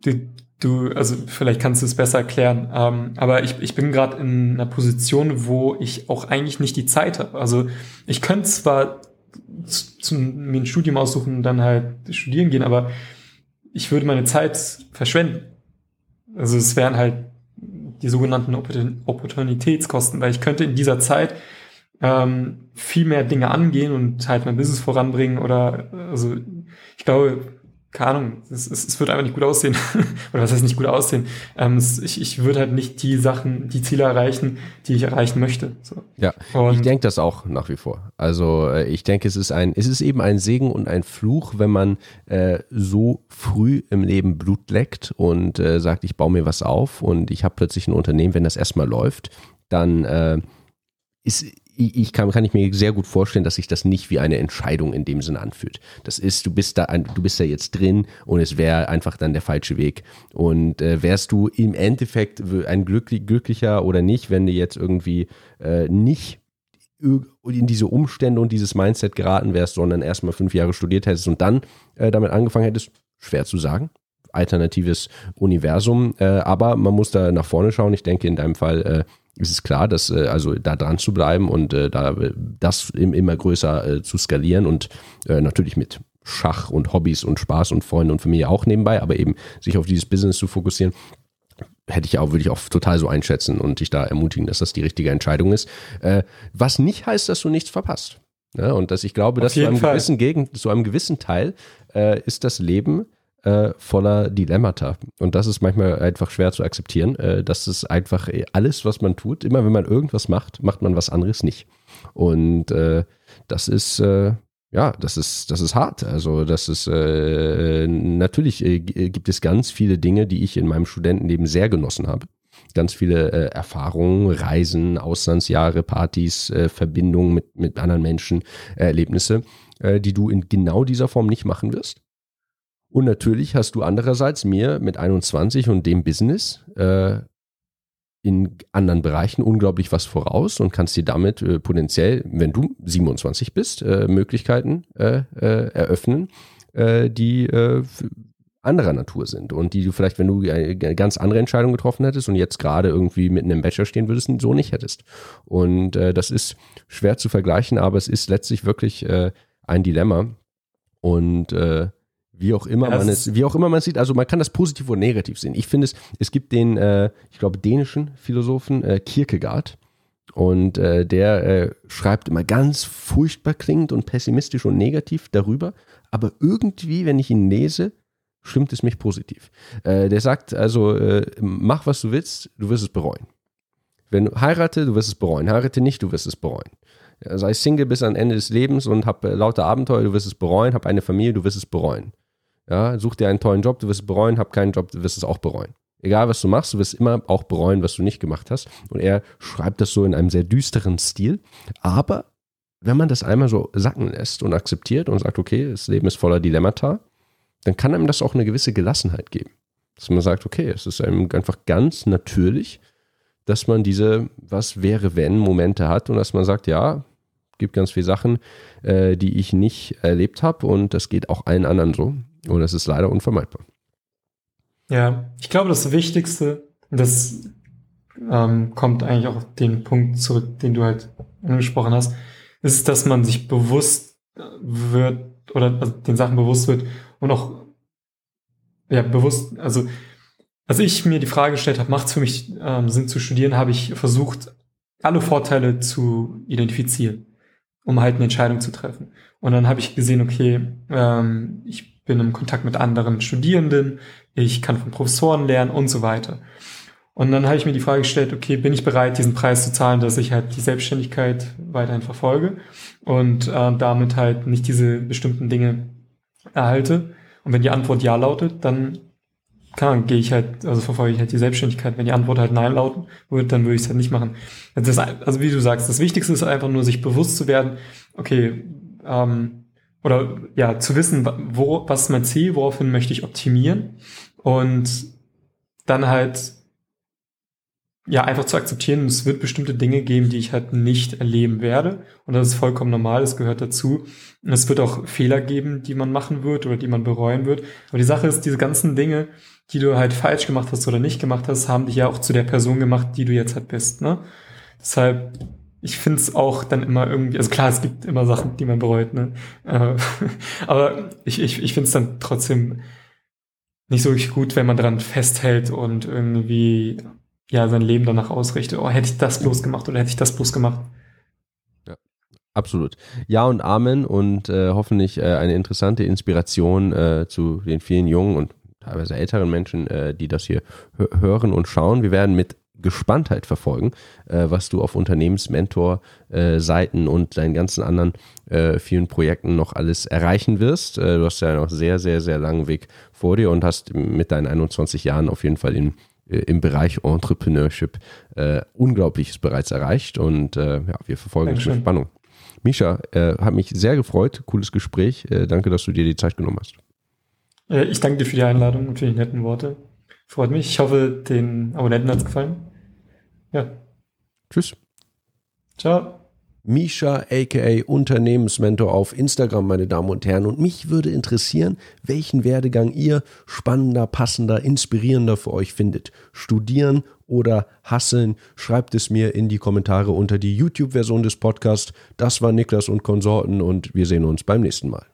die, Du, also vielleicht kannst du es besser erklären, ähm, aber ich, ich bin gerade in einer Position, wo ich auch eigentlich nicht die Zeit habe. Also ich könnte zwar zu, zu, mir ein Studium aussuchen und dann halt studieren gehen, aber ich würde meine Zeit verschwenden. Also es wären halt die sogenannten Opportunitätskosten, weil ich könnte in dieser Zeit ähm, viel mehr Dinge angehen und halt mein Business voranbringen oder also ich glaube, keine Ahnung, es, es, es wird einfach nicht gut aussehen. Oder was heißt nicht gut aussehen? Ähm, es, ich, ich würde halt nicht die Sachen, die Ziele erreichen, die ich erreichen möchte. So. Ja, und ich denke das auch nach wie vor. Also äh, ich denke, es ist ein, es ist eben ein Segen und ein Fluch, wenn man äh, so früh im Leben Blut leckt und äh, sagt, ich baue mir was auf und ich habe plötzlich ein Unternehmen, wenn das erstmal läuft, dann äh, ist ich kann, kann ich mir sehr gut vorstellen, dass sich das nicht wie eine Entscheidung in dem Sinne anfühlt. Das ist, du bist da, du bist da jetzt drin und es wäre einfach dann der falsche Weg. Und äh, wärst du im Endeffekt ein glücklich, glücklicher oder nicht, wenn du jetzt irgendwie äh, nicht in diese Umstände und dieses Mindset geraten wärst, sondern erstmal fünf Jahre studiert hättest und dann äh, damit angefangen hättest, schwer zu sagen. Alternatives Universum, äh, aber man muss da nach vorne schauen. Ich denke, in deinem Fall äh, ist es klar, dass äh, also da dran zu bleiben und äh, da das immer größer äh, zu skalieren und äh, natürlich mit Schach und Hobbys und Spaß und Freunde und Familie auch nebenbei, aber eben sich auf dieses Business zu fokussieren, hätte ich auch, würde ich auch total so einschätzen und dich da ermutigen, dass das die richtige Entscheidung ist. Äh, was nicht heißt, dass du nichts verpasst. Ja, und dass ich glaube, dass zu einem, gewissen Gegend, zu einem gewissen Teil äh, ist das Leben äh, voller Dilemmata. Und das ist manchmal einfach schwer zu akzeptieren. Äh, das ist einfach alles, was man tut. Immer wenn man irgendwas macht, macht man was anderes nicht. Und äh, das ist, äh, ja, das ist, das ist hart. Also das ist, äh, natürlich äh, gibt es ganz viele Dinge, die ich in meinem Studentenleben sehr genossen habe ganz viele äh, Erfahrungen, Reisen, Auslandsjahre, Partys, äh, Verbindungen mit, mit anderen Menschen, äh, Erlebnisse, die du in genau dieser Form nicht machen wirst. Und natürlich hast du andererseits mir mit 21 und dem Business äh, in anderen Bereichen unglaublich was voraus und kannst dir damit äh, potenziell, wenn du 27 bist, äh, Möglichkeiten äh, äh, eröffnen, äh, die anderer Natur sind und die du vielleicht, wenn du eine ganz andere Entscheidung getroffen hättest und jetzt gerade irgendwie mitten im Bachelor stehen würdest, so nicht hättest. Und das ist schwer zu vergleichen, aber es ist letztlich wirklich ein Dilemma. Und wie auch immer ja, man es, wie auch immer man es sieht, also man kann das positiv oder negativ sehen. Ich finde es, es gibt den, äh, ich glaube, dänischen Philosophen äh, Kierkegaard und äh, der äh, schreibt immer ganz furchtbar klingend und pessimistisch und negativ darüber, aber irgendwie, wenn ich ihn lese, stimmt es mich positiv. Äh, der sagt also, äh, mach was du willst, du wirst es bereuen. Wenn du heirate, du wirst es bereuen. Heirate nicht, du wirst es bereuen. Sei Single bis ans Ende des Lebens und hab lauter Abenteuer, du wirst es bereuen. Hab eine Familie, du wirst es bereuen. Ja, such dir einen tollen Job, du wirst es bereuen, hab keinen Job, du wirst es auch bereuen. Egal, was du machst, du wirst immer auch bereuen, was du nicht gemacht hast. Und er schreibt das so in einem sehr düsteren Stil. Aber wenn man das einmal so sacken lässt und akzeptiert und sagt, okay, das Leben ist voller Dilemmata, dann kann einem das auch eine gewisse Gelassenheit geben. Dass man sagt, okay, es ist einem einfach ganz natürlich, dass man diese Was wäre wenn Momente hat und dass man sagt, ja, gibt ganz viele Sachen, äh, die ich nicht erlebt habe und das geht auch allen anderen so. Und das ist leider unvermeidbar. Ja, ich glaube, das Wichtigste, das ähm, kommt eigentlich auch auf den Punkt zurück, den du halt angesprochen hast, ist, dass man sich bewusst wird oder also den Sachen bewusst wird und auch ja bewusst, also als ich mir die Frage gestellt habe, macht es für mich ähm, Sinn zu studieren, habe ich versucht, alle Vorteile zu identifizieren, um halt eine Entscheidung zu treffen. Und dann habe ich gesehen, okay, ähm, ich bin im Kontakt mit anderen Studierenden, ich kann von Professoren lernen und so weiter. Und dann habe ich mir die Frage gestellt, okay, bin ich bereit, diesen Preis zu zahlen, dass ich halt die Selbstständigkeit weiterhin verfolge und äh, damit halt nicht diese bestimmten Dinge erhalte? Und wenn die Antwort ja lautet, dann kann, gehe ich halt, also verfolge ich halt die Selbstständigkeit. Wenn die Antwort halt nein lauten würde, dann würde ich es halt nicht machen. Das, also wie du sagst, das Wichtigste ist einfach nur, sich bewusst zu werden, okay, ähm, oder ja, zu wissen, wo, was ist mein Ziel, woraufhin möchte ich optimieren und dann halt ja, einfach zu akzeptieren, es wird bestimmte Dinge geben, die ich halt nicht erleben werde. Und das ist vollkommen normal, das gehört dazu. Und es wird auch Fehler geben, die man machen wird oder die man bereuen wird. Aber die Sache ist, diese ganzen Dinge, die du halt falsch gemacht hast oder nicht gemacht hast, haben dich ja auch zu der Person gemacht, die du jetzt halt bist. Ne? Deshalb, ich finde es auch dann immer irgendwie, also klar, es gibt immer Sachen, die man bereut, ne? Äh, aber ich, ich, ich finde es dann trotzdem nicht so wirklich gut, wenn man daran festhält und irgendwie ja sein Leben danach ausrichte. Oh, hätte ich das bloß gemacht oder hätte ich das bloß gemacht. Ja, absolut. Ja und Amen und äh, hoffentlich äh, eine interessante Inspiration äh, zu den vielen jungen und teilweise älteren Menschen, äh, die das hier hören und schauen. Wir werden mit Gespanntheit verfolgen, äh, was du auf Unternehmensmentor-Seiten äh, und deinen ganzen anderen äh, vielen Projekten noch alles erreichen wirst. Äh, du hast ja noch sehr, sehr, sehr langen Weg vor dir und hast mit deinen 21 Jahren auf jeden Fall in äh, im Bereich Entrepreneurship äh, Unglaubliches bereits erreicht und ja, wir verfolgen es mit Spannung. Misha, hat mich sehr gefreut, cooles Gespräch. Danke, dass du dir die Zeit genommen hast. Ich danke dir für die Einladung und für die netten Worte. Freut mich. Ich hoffe, den Abonnenten hat es gefallen. Ja. Tschüss. Ciao. Misha aka Unternehmensmentor auf Instagram, meine Damen und Herren. Und mich würde interessieren, welchen Werdegang ihr spannender, passender, inspirierender für euch findet. Studieren oder hasseln? Schreibt es mir in die Kommentare unter die YouTube-Version des Podcasts. Das war Niklas und Konsorten und wir sehen uns beim nächsten Mal.